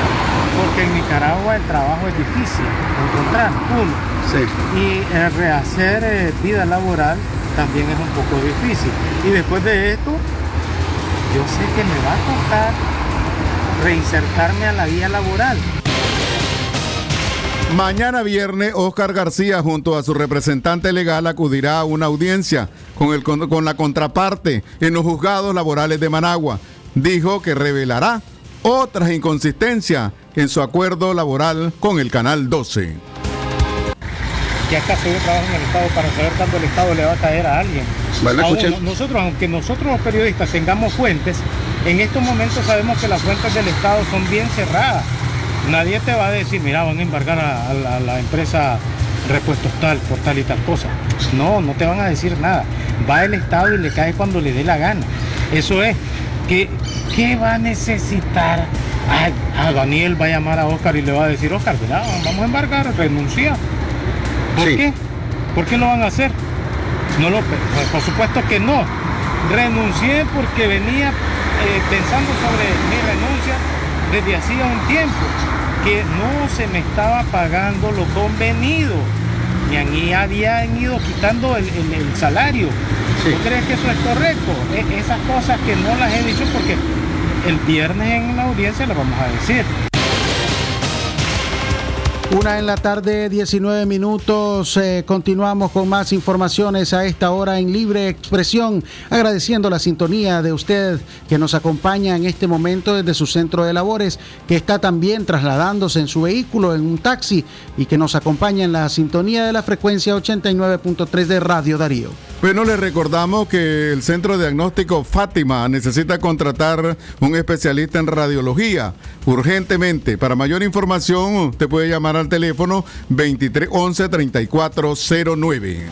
porque en Nicaragua el trabajo es difícil encontrar uno y rehacer eh, vida laboral también es un poco difícil. Y después de esto, yo sé que me va a costar reinsertarme a la vía laboral. Mañana viernes, Oscar García junto a su representante legal acudirá a una audiencia con, el, con la contraparte en los juzgados laborales de Managua. Dijo que revelará otras inconsistencias en su acuerdo laboral con el Canal 12 que acaso yo trabajo en el Estado para saber cuándo el Estado le va a caer a alguien. nosotros, aunque nosotros los periodistas tengamos fuentes, en estos momentos sabemos que las fuentes del Estado son bien cerradas. Nadie te va a decir, mira, van a embargar a, la, empresa repuestos tal, por tal y tal cosa. No, no te van a decir nada. Va el Estado y le cae cuando le dé la gana. Eso es, que, ¿qué va a necesitar? a Daniel va a llamar a Oscar y le va a decir, Oscar, vamos a embargar, renuncia ¿Por qué? ¿Por qué lo van a hacer? No lo, pues, por supuesto que no. Renuncié porque venía eh, pensando sobre mi renuncia desde hacía un tiempo, que no se me estaba pagando lo convenido. Y ahí habían ido quitando el, salario. ¿Tú crees que eso es correcto? E, esas cosas que no las he dicho porque el viernes en la audiencia las vamos a decir. Una en la tarde, 19 minutos. Eh, continuamos con más informaciones a esta hora en Libre Expresión. Agradeciendo la sintonía de usted que nos acompaña en este momento desde su centro de labores, que está también trasladándose en su vehículo, en un taxi, y que nos acompaña en la sintonía de la frecuencia 89.3 de Radio Darío. Bueno, les recordamos que el Centro Diagnóstico Fátima necesita contratar un especialista en radiología urgentemente. Para mayor información, te puede llamar al teléfono 2311 3409.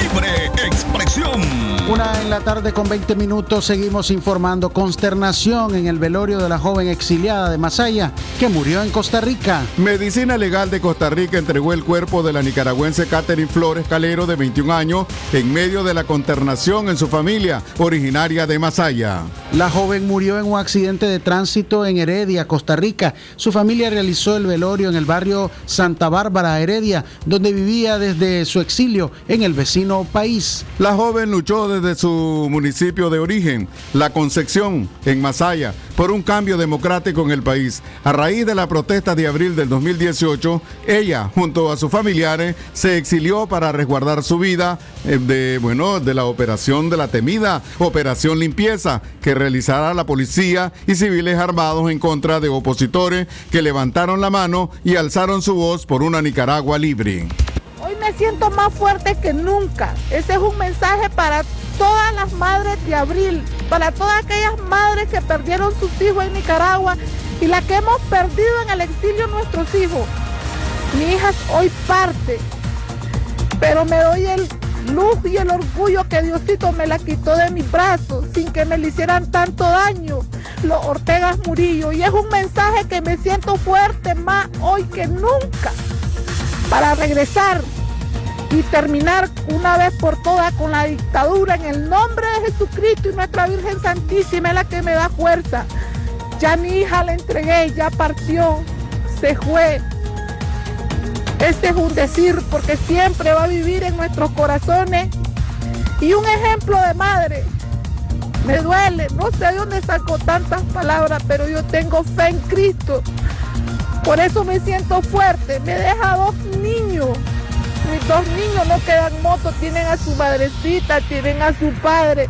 Libre expresión. Una en la tarde con 20 minutos seguimos informando consternación en el velorio de la joven exiliada de Masaya que murió en Costa Rica. Medicina Legal de Costa Rica entregó el cuerpo de la nicaragüense Catherine Flores Calero de 21 años en medio de la consternación en su familia originaria de Masaya. La joven murió en un accidente de tránsito en Heredia, Costa Rica. Su familia realizó el velorio en el barrio Santa Bárbara, Heredia, donde vivía desde su exilio en el vecino país. La joven luchó desde su municipio de origen, La Concepción, en Masaya, por un cambio democrático en el país. A raíz de la protesta de abril del 2018, ella, junto a sus familiares, se exilió para resguardar su vida eh, de, bueno, de la operación de la temida Operación Limpieza, que realizará la policía y civiles armados en contra de opositores que levantaron la mano y alzaron su voz por una Nicaragua libre. Me siento más fuerte que nunca. Ese es un mensaje para todas las madres de abril, para todas aquellas madres que perdieron sus hijos en Nicaragua y las que hemos perdido en el exilio nuestros hijos. Mi hija hoy parte, pero me doy el luz y el orgullo que Diosito me la quitó de mis brazos sin que me le hicieran tanto daño los Ortegas Murillo. Y es un mensaje que me siento fuerte más hoy que nunca para regresar y terminar una vez por todas con la dictadura en el nombre de Jesucristo y nuestra Virgen Santísima es la que me da fuerza. Ya mi hija la entregué, ya partió, se fue. Este es un decir porque siempre va a vivir en nuestros corazones. Y un ejemplo de madre. Me duele, no sé de dónde saco tantas palabras, pero yo tengo fe en Cristo. Por eso me siento fuerte. Me deja dos niños dos niños no quedan motos, tienen a su madrecita, tienen a su padre.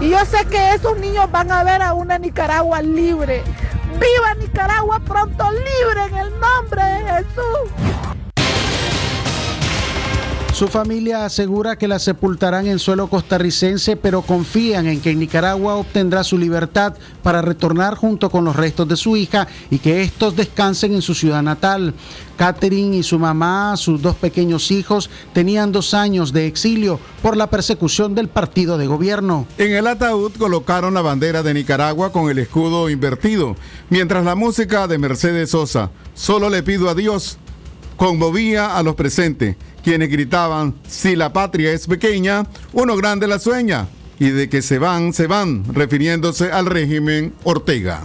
Y yo sé que esos niños van a ver a una Nicaragua libre. ¡Viva Nicaragua pronto libre en el nombre de Jesús! Su familia asegura que la sepultarán en suelo costarricense, pero confían en que Nicaragua obtendrá su libertad para retornar junto con los restos de su hija y que estos descansen en su ciudad natal. Catherine y su mamá, sus dos pequeños hijos, tenían dos años de exilio por la persecución del partido de gobierno. En el ataúd colocaron la bandera de Nicaragua con el escudo invertido, mientras la música de Mercedes Sosa, Solo le pido a Dios, conmovía a los presentes quienes gritaban, si la patria es pequeña, uno grande la sueña, y de que se van, se van, refiriéndose al régimen Ortega.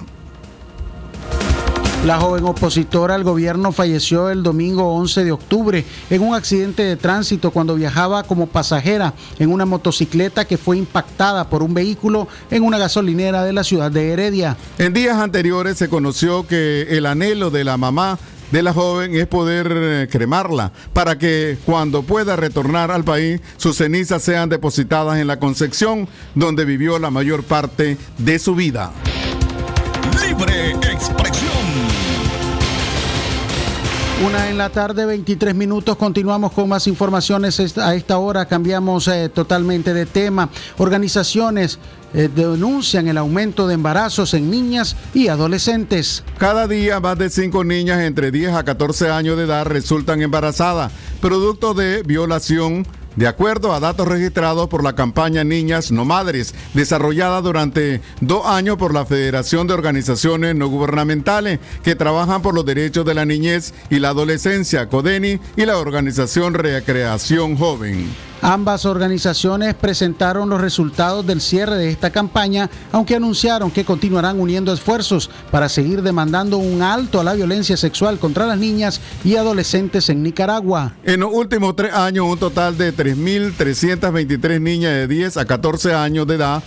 La joven opositora al gobierno falleció el domingo 11 de octubre en un accidente de tránsito cuando viajaba como pasajera en una motocicleta que fue impactada por un vehículo en una gasolinera de la ciudad de Heredia. En días anteriores se conoció que el anhelo de la mamá de la joven es poder eh, cremarla para que cuando pueda retornar al país sus cenizas sean depositadas en la Concepción donde vivió la mayor parte de su vida. Libre. Una en la tarde, 23 minutos. Continuamos con más informaciones a esta hora. Cambiamos eh, totalmente de tema. Organizaciones eh, denuncian el aumento de embarazos en niñas y adolescentes. Cada día más de 5 niñas entre 10 a 14 años de edad resultan embarazadas, producto de violación de acuerdo a datos registrados por la campaña Niñas No Madres, desarrollada durante dos años por la Federación de Organizaciones No Gubernamentales que trabajan por los derechos de la niñez y la adolescencia, CODENI, y la organización Recreación Joven. Ambas organizaciones presentaron los resultados del cierre de esta campaña, aunque anunciaron que continuarán uniendo esfuerzos para seguir demandando un alto a la violencia sexual contra las niñas y adolescentes en Nicaragua. En los últimos tres años, un total de 3.323 niñas de 10 a 14 años de edad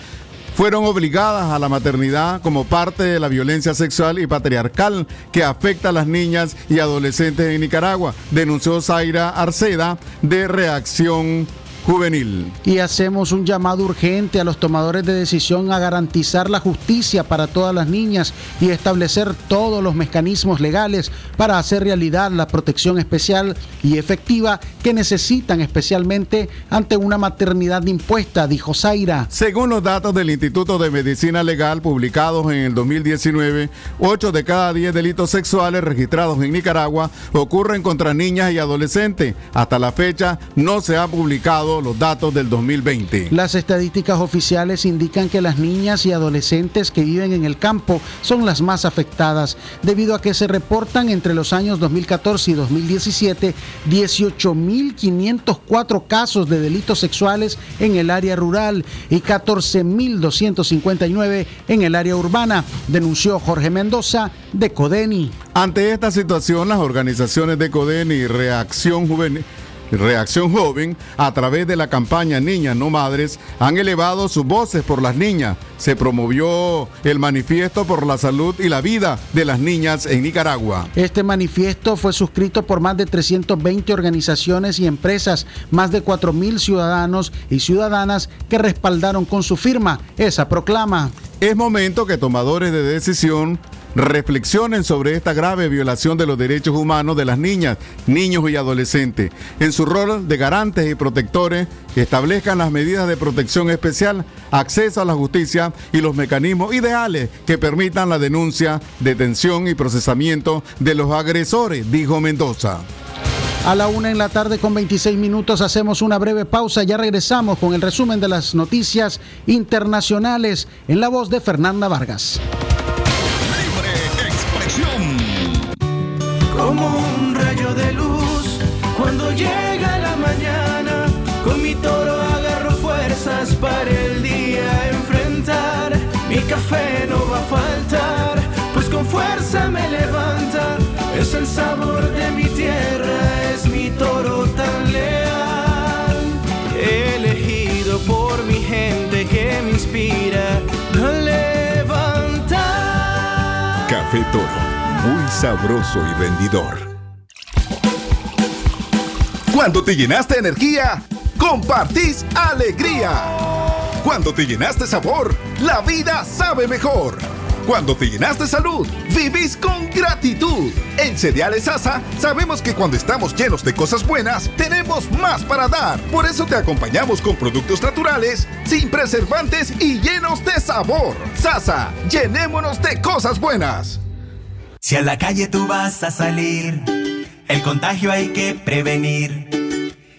fueron obligadas a la maternidad como parte de la violencia sexual y patriarcal que afecta a las niñas y adolescentes en Nicaragua, denunció Zaira Arceda de Reacción juvenil. Y hacemos un llamado urgente a los tomadores de decisión a garantizar la justicia para todas las niñas y establecer todos los mecanismos legales para hacer realidad la protección especial y efectiva que necesitan especialmente ante una maternidad impuesta, dijo Zaira. Según los datos del Instituto de Medicina Legal publicados en el 2019, 8 de cada 10 delitos sexuales registrados en Nicaragua ocurren contra niñas y adolescentes. Hasta la fecha no se ha publicado los datos del 2020. Las estadísticas oficiales indican que las niñas y adolescentes que viven en el campo son las más afectadas, debido a que se reportan entre los años 2014 y 2017 18.504 casos de delitos sexuales en el área rural y 14.259 en el área urbana, denunció Jorge Mendoza de Codeni. Ante esta situación, las organizaciones de Codeni y Reacción Juvenil Reacción Joven, a través de la campaña Niñas No Madres, han elevado sus voces por las niñas. Se promovió el manifiesto por la salud y la vida de las niñas en Nicaragua. Este manifiesto fue suscrito por más de 320 organizaciones y empresas, más de 4.000 ciudadanos y ciudadanas que respaldaron con su firma esa proclama. Es momento que tomadores de decisión reflexionen sobre esta grave violación de los derechos humanos de las niñas, niños y adolescentes. En su rol de garantes y protectores, establezcan las medidas de protección especial, acceso a la justicia y los mecanismos ideales que permitan la denuncia, detención y procesamiento de los agresores, dijo Mendoza. A la una en la tarde con 26 minutos hacemos una breve pausa. Ya regresamos con el resumen de las noticias internacionales en la voz de Fernanda Vargas. Como un rayo de luz cuando llega la mañana, con mi toro agarro fuerzas para el día enfrentar. Mi café no va a faltar, pues con fuerza me levanta. Es el sabor de mi tierra, es mi toro tan leal. Elegido por mi gente que me inspira a levantar. Café Toro muy sabroso y vendidor. Cuando te llenaste energía, compartís alegría. Cuando te llenaste sabor, la vida sabe mejor. Cuando te llenaste salud, vivís con gratitud. En Cereales Sasa sabemos que cuando estamos llenos de cosas buenas, tenemos más para dar. Por eso te acompañamos con productos naturales, sin preservantes y llenos de sabor. Sasa, llenémonos de cosas buenas. Si a la calle tú vas a salir, el contagio hay que prevenir.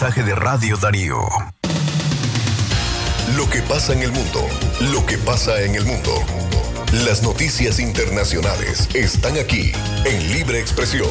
Mensaje de Radio Darío. Lo que pasa en el mundo, lo que pasa en el mundo. Las noticias internacionales están aquí en Libre Expresión.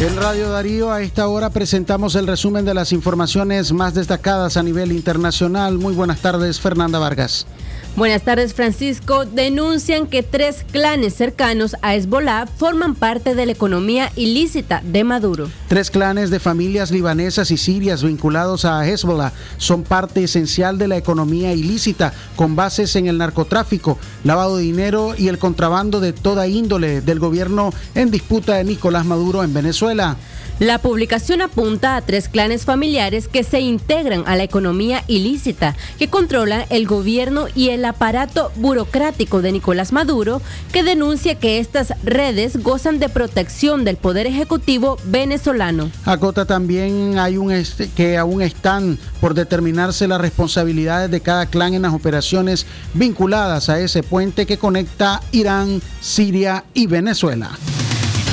En Radio Darío a esta hora presentamos el resumen de las informaciones más destacadas a nivel internacional. Muy buenas tardes, Fernanda Vargas. Buenas tardes, Francisco. Denuncian que tres clanes cercanos a Hezbollah forman parte de la economía ilícita de Maduro. Tres clanes de familias libanesas y sirias vinculados a Hezbollah son parte esencial de la economía ilícita, con bases en el narcotráfico, lavado de dinero y el contrabando de toda índole del gobierno en disputa de Nicolás Maduro en Venezuela. La publicación apunta a tres clanes familiares que se integran a la economía ilícita, que controlan el gobierno y el el aparato burocrático de Nicolás Maduro, que denuncia que estas redes gozan de protección del Poder Ejecutivo venezolano. Acota también hay un este, que aún están por determinarse las responsabilidades de cada clan en las operaciones vinculadas a ese puente que conecta Irán, Siria y Venezuela.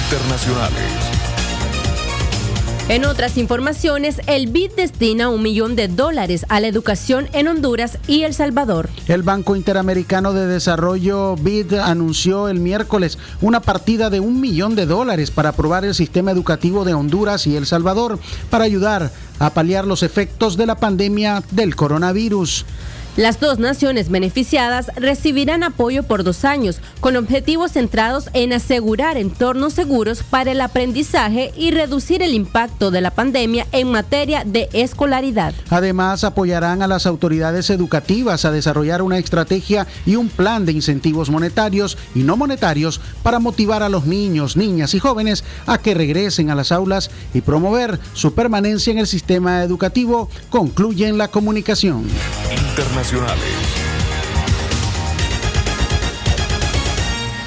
Internacionales. En otras informaciones, el BID destina un millón de dólares a la educación en Honduras y El Salvador. El Banco Interamericano de Desarrollo BID anunció el miércoles una partida de un millón de dólares para aprobar el sistema educativo de Honduras y El Salvador para ayudar a paliar los efectos de la pandemia del coronavirus. Las dos naciones beneficiadas recibirán apoyo por dos años, con objetivos centrados en asegurar entornos seguros para el aprendizaje y reducir el impacto de la pandemia en materia de escolaridad. Además, apoyarán a las autoridades educativas a desarrollar una estrategia y un plan de incentivos monetarios y no monetarios para motivar a los niños, niñas y jóvenes a que regresen a las aulas y promover su permanencia en el sistema educativo, concluyen la comunicación.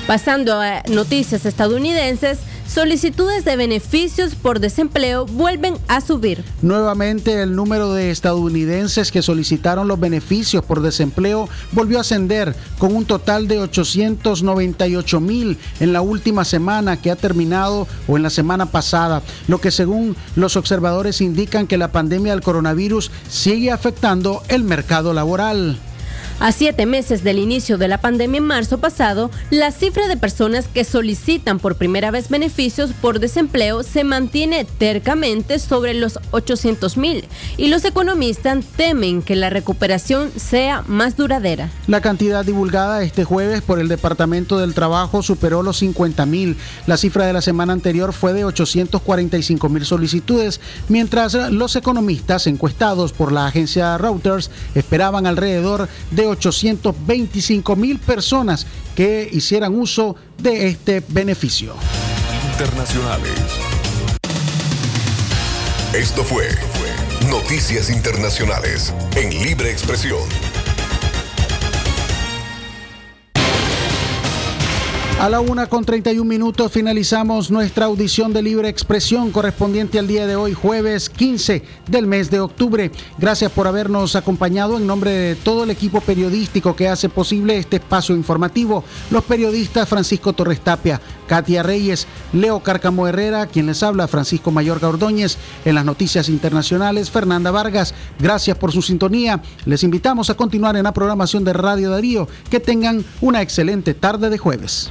Pasando a noticias estadounidenses, solicitudes de beneficios por desempleo vuelven a subir. Nuevamente el número de estadounidenses que solicitaron los beneficios por desempleo volvió a ascender con un total de 898 mil en la última semana que ha terminado o en la semana pasada, lo que según los observadores indican que la pandemia del coronavirus sigue afectando el mercado laboral. A siete meses del inicio de la pandemia en marzo pasado, la cifra de personas que solicitan por primera vez beneficios por desempleo se mantiene tercamente sobre los 800 mil y los economistas temen que la recuperación sea más duradera. La cantidad divulgada este jueves por el Departamento del Trabajo superó los 50 mil. La cifra de la semana anterior fue de 845 mil solicitudes, mientras los economistas encuestados por la agencia Reuters esperaban alrededor de 825 mil personas que hicieran uso de este beneficio. Internacionales. Esto fue Noticias Internacionales en Libre Expresión. A la una con 31 minutos finalizamos nuestra audición de libre expresión correspondiente al día de hoy, jueves 15 del mes de octubre. Gracias por habernos acompañado en nombre de todo el equipo periodístico que hace posible este espacio informativo. Los periodistas Francisco Torres Tapia, Katia Reyes, Leo Cárcamo Herrera, quien les habla, Francisco Mayorga Ordóñez, en las noticias internacionales, Fernanda Vargas. Gracias por su sintonía. Les invitamos a continuar en la programación de Radio Darío. Que tengan una excelente tarde de jueves.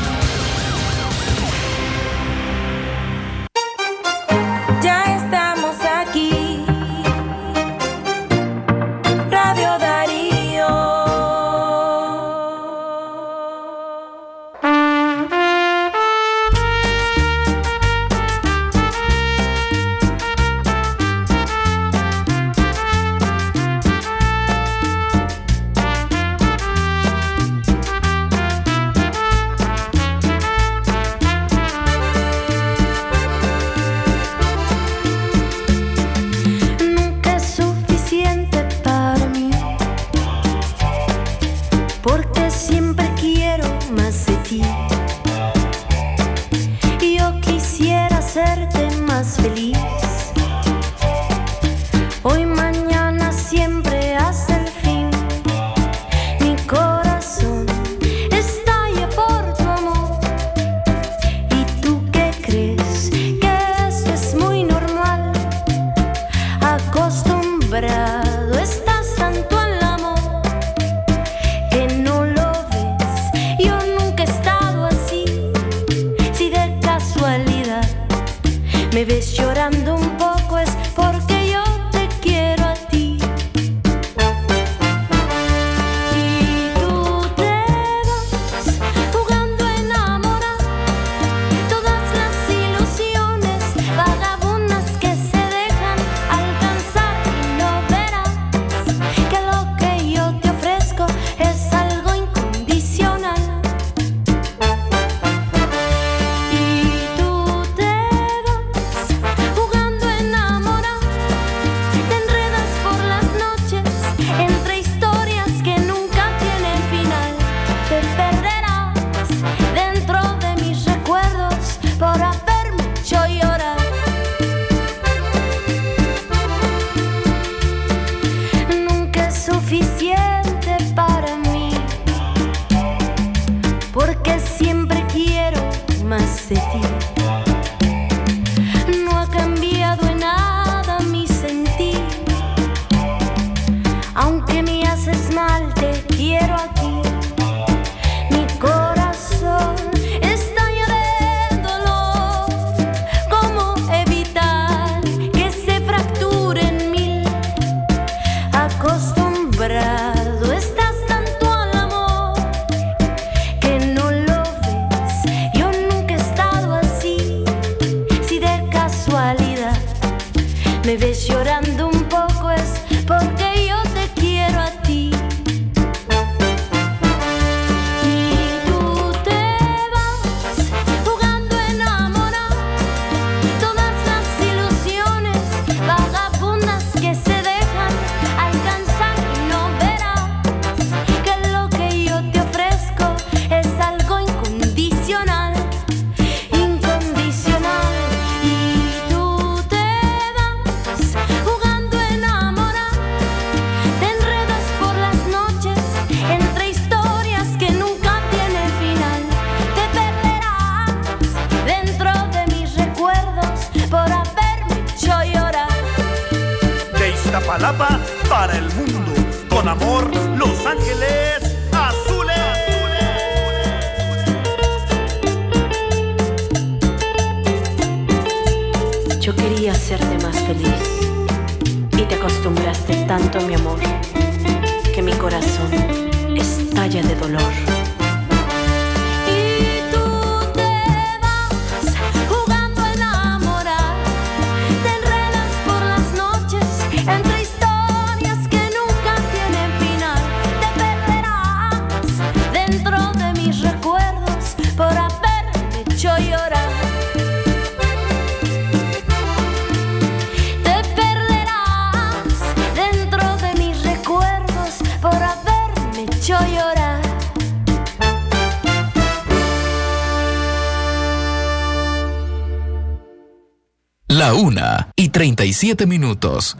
37 minutos.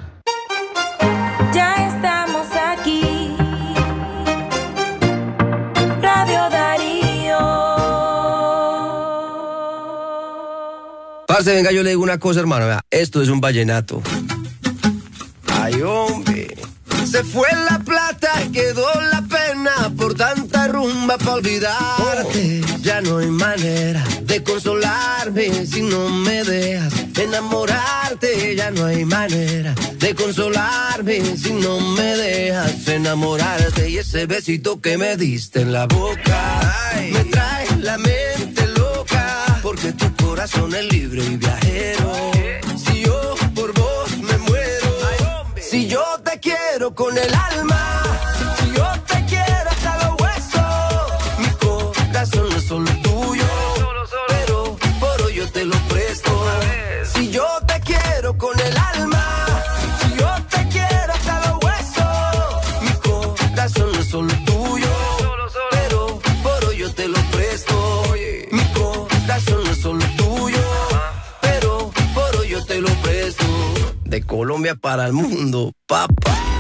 Ya estamos aquí. Radio Darío. Parce, venga, yo le digo una cosa, hermano. vea, esto es un vallenato. Ay, hombre. Se fue la plata, quedó la pena por tanta rumba para olvidarte. Si no me dejas enamorarte. Y ese besito que me diste en la boca me trae la mente loca. Porque tu corazón es libre y viajero. Si yo por vos me muero, si yo te quiero con el alma, Para el mundo, papá.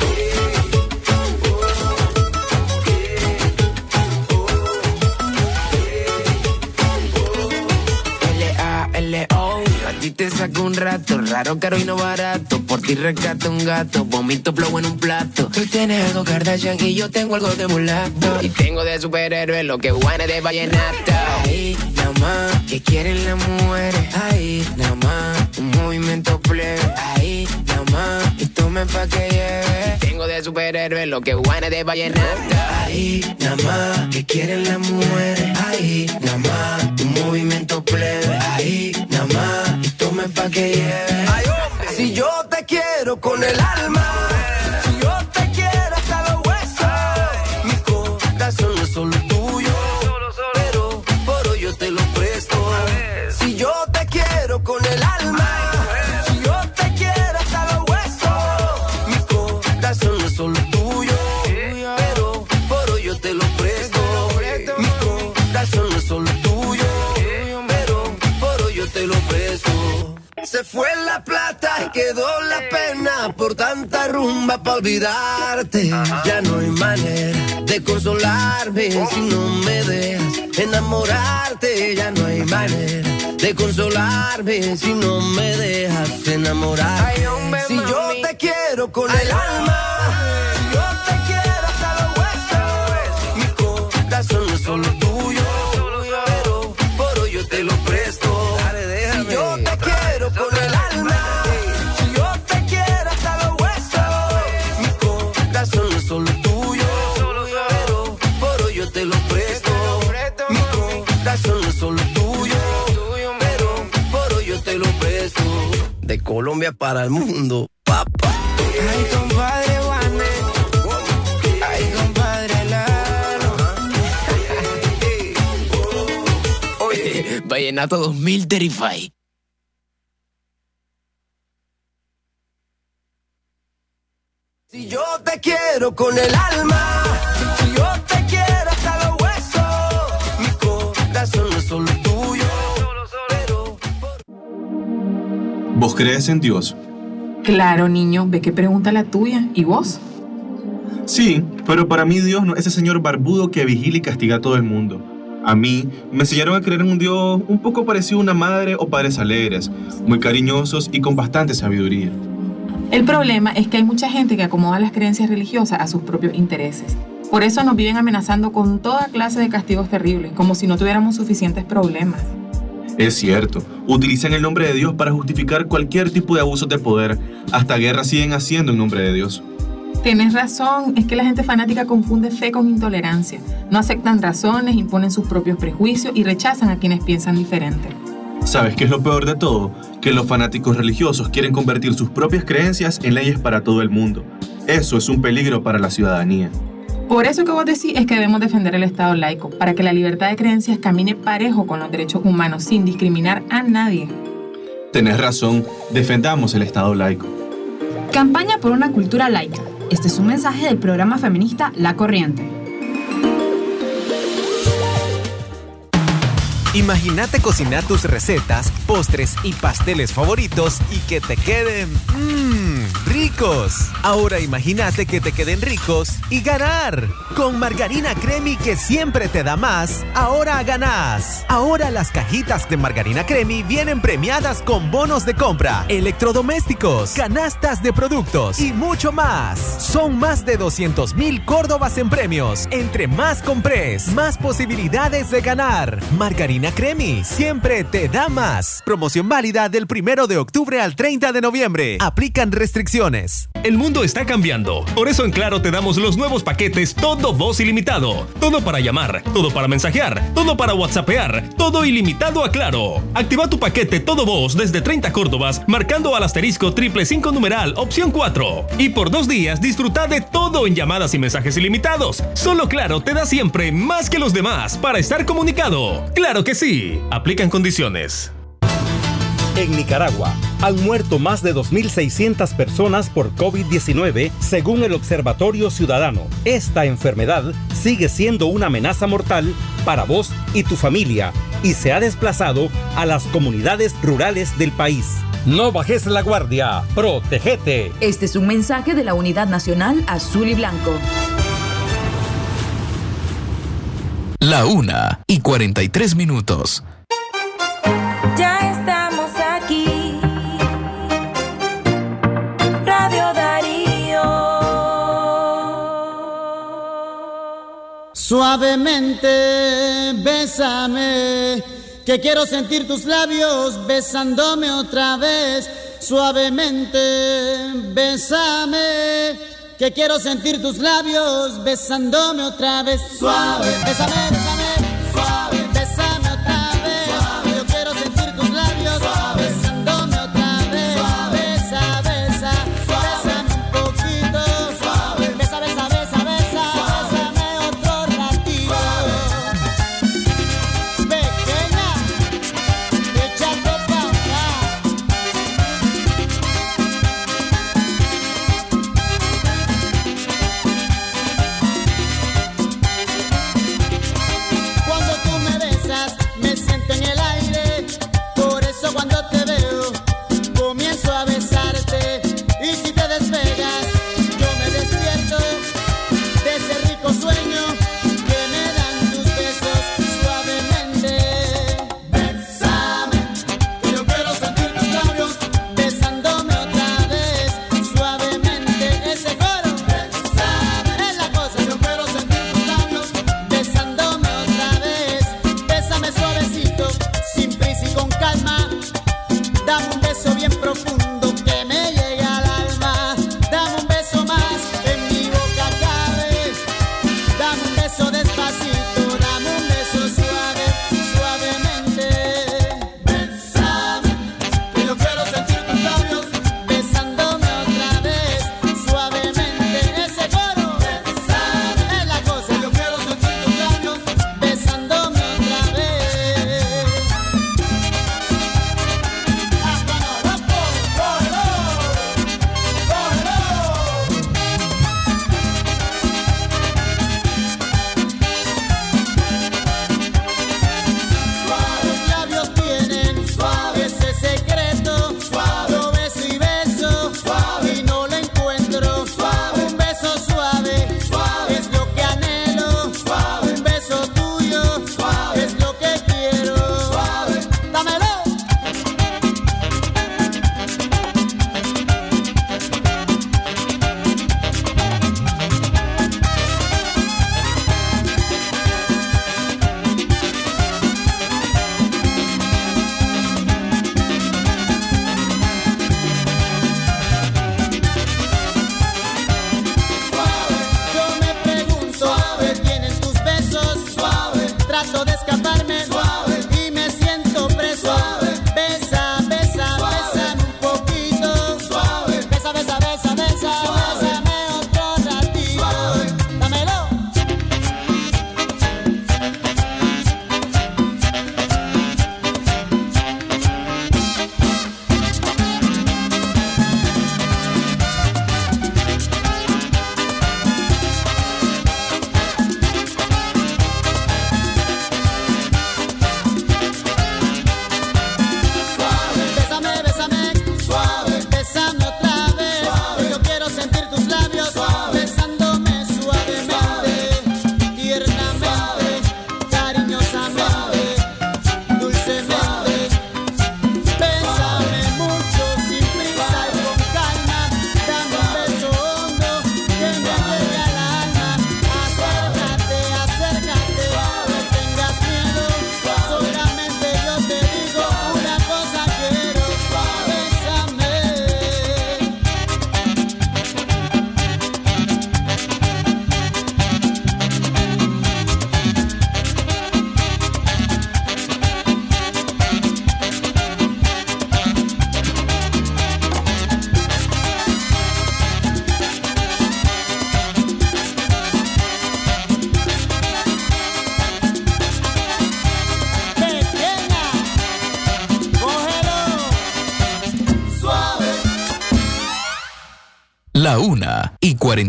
Ti te saco un rato, raro, caro y no barato. Por ti rescato un gato, vomito flow en un plato. Tú tienes algo Kardashian y yo tengo algo de mulato. Y tengo de superhéroe lo que guane de vallenato nada más, que quieren las mujeres Ahí, nada más, un movimiento plebe Ahí, nada más, y tomen pa' que lleve Tengo de superhéroe lo que guane de vallenato Ahí, nada más, que quieren las mujeres. Ahí, nada más, un movimiento plebe. Ahí, nada más, y tome pa' que lleve. Si yo te quiero con el alma, Se fue la plata y quedó la pena por tanta rumba para olvidarte. Ya no hay manera de consolarme si no me dejas enamorarte. Ya no hay manera de consolarme si no me dejas enamorar. Si yo te quiero con el alma, De Colombia para el mundo. Papá. Ay, compadre Juanes. Ay, compadre Lalo. Oye, Vallenato 2000 Terrify. Si yo te quiero con el alma, ¿Vos crees en Dios? Claro, niño, ve qué pregunta la tuya. ¿Y vos? Sí, pero para mí Dios no es ese señor barbudo que vigila y castiga a todo el mundo. A mí me enseñaron a creer en un Dios un poco parecido a una madre o padres alegres, muy cariñosos y con bastante sabiduría. El problema es que hay mucha gente que acomoda las creencias religiosas a sus propios intereses. Por eso nos viven amenazando con toda clase de castigos terribles, como si no tuviéramos suficientes problemas. Es cierto, utilizan el nombre de Dios para justificar cualquier tipo de abusos de poder. Hasta guerras siguen haciendo en nombre de Dios. Tienes razón, es que la gente fanática confunde fe con intolerancia. No aceptan razones, imponen sus propios prejuicios y rechazan a quienes piensan diferente. ¿Sabes qué es lo peor de todo? Que los fanáticos religiosos quieren convertir sus propias creencias en leyes para todo el mundo. Eso es un peligro para la ciudadanía. Por eso que vos decís es que debemos defender el Estado laico, para que la libertad de creencias camine parejo con los derechos humanos, sin discriminar a nadie. Tenés razón, defendamos el Estado laico. Campaña por una cultura laica. Este es un mensaje del programa feminista La Corriente. Imagínate cocinar tus recetas, postres y pasteles favoritos y que te queden mmm, ricos. Ahora imagínate que te queden ricos y ganar. Con margarina Cremi que siempre te da más, ahora ganás. Ahora las cajitas de margarina Cremi vienen premiadas con bonos de compra, electrodomésticos, canastas de productos y mucho más. Son más de 200 mil Córdobas en premios. Entre más compres, más posibilidades de ganar. Margarina Siempre te da más. Promoción válida del primero de octubre al 30 de noviembre. Aplican restricciones. El mundo está cambiando. Por eso en Claro te damos los nuevos paquetes Todo Voz Ilimitado. Todo para llamar, todo para mensajear, todo para WhatsAppear, todo ilimitado a Claro. Activa tu paquete Todo Voz desde 30 Córdobas marcando al asterisco triple 5 numeral opción 4. Y por dos días disfruta de todo en llamadas y mensajes ilimitados. Solo Claro te da siempre más que los demás para estar comunicado. Claro que sí. Aplican condiciones. En Nicaragua han muerto más de 2.600 personas por COVID-19 según el Observatorio Ciudadano. Esta enfermedad sigue siendo una amenaza mortal para vos y tu familia y se ha desplazado a las comunidades rurales del país. No bajes la guardia, protégete. Este es un mensaje de la Unidad Nacional Azul y Blanco. La una y 43 minutos. Ya estamos aquí. Radio Darío. Suavemente, bésame, que quiero sentir tus labios besándome otra vez. Suavemente, bésame, que quiero sentir tus labios besándome otra vez. Suave, bésame, bésame,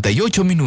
48 minutos.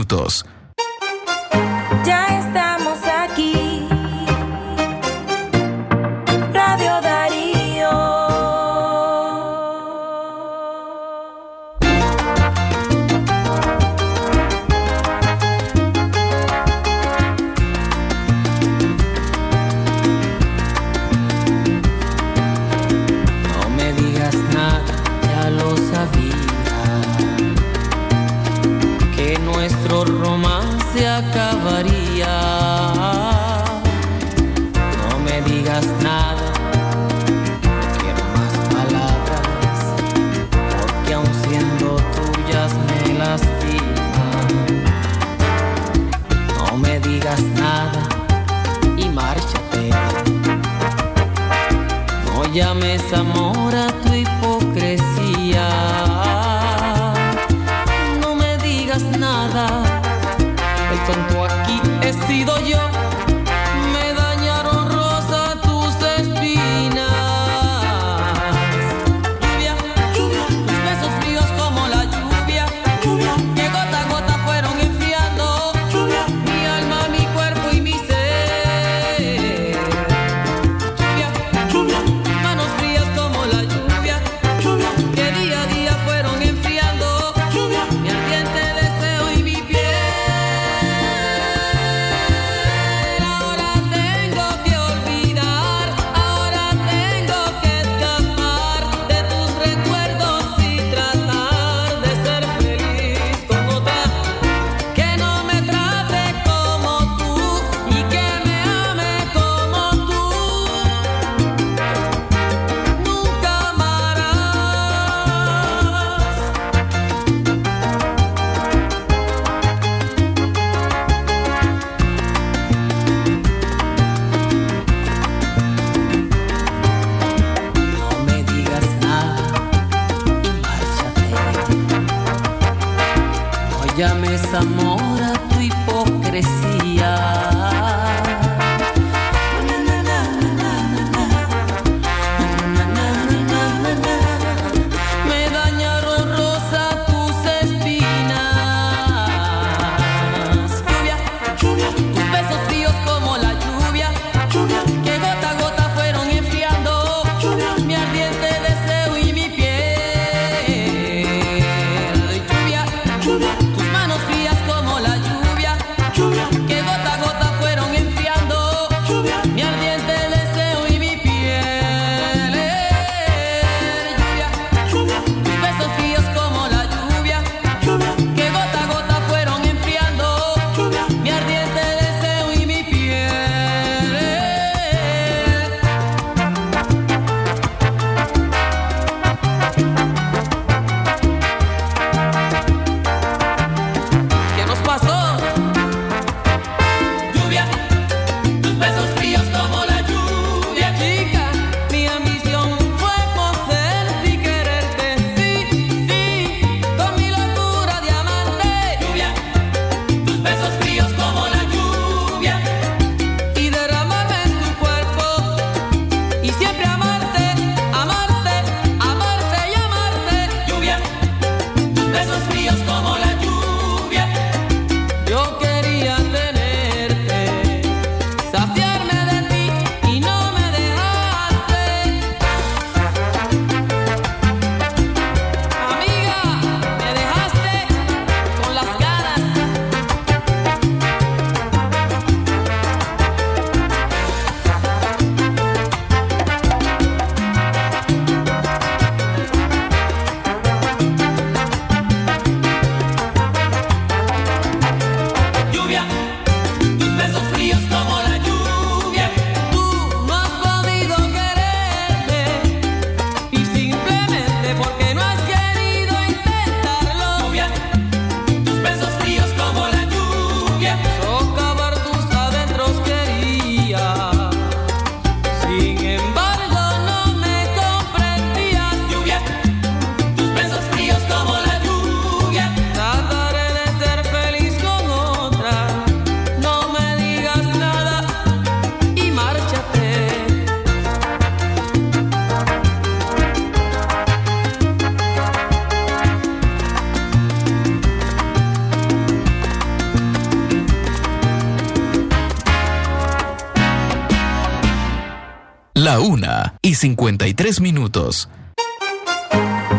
53 minutos.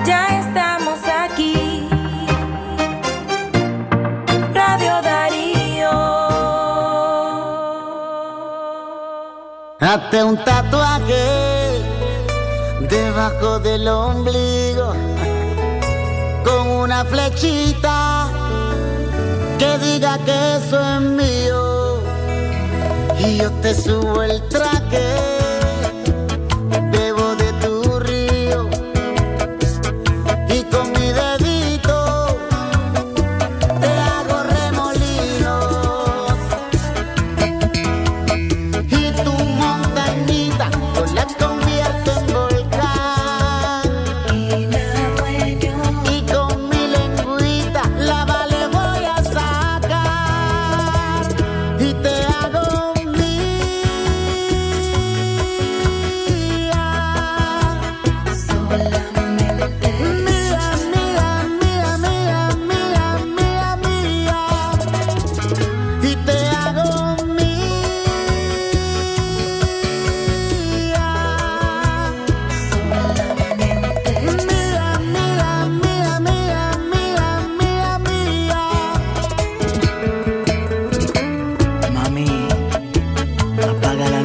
Ya estamos aquí. Radio Darío. Hazte un tatuaje debajo del ombligo con una flechita que diga que eso es mío y yo te subo el traje Apaga la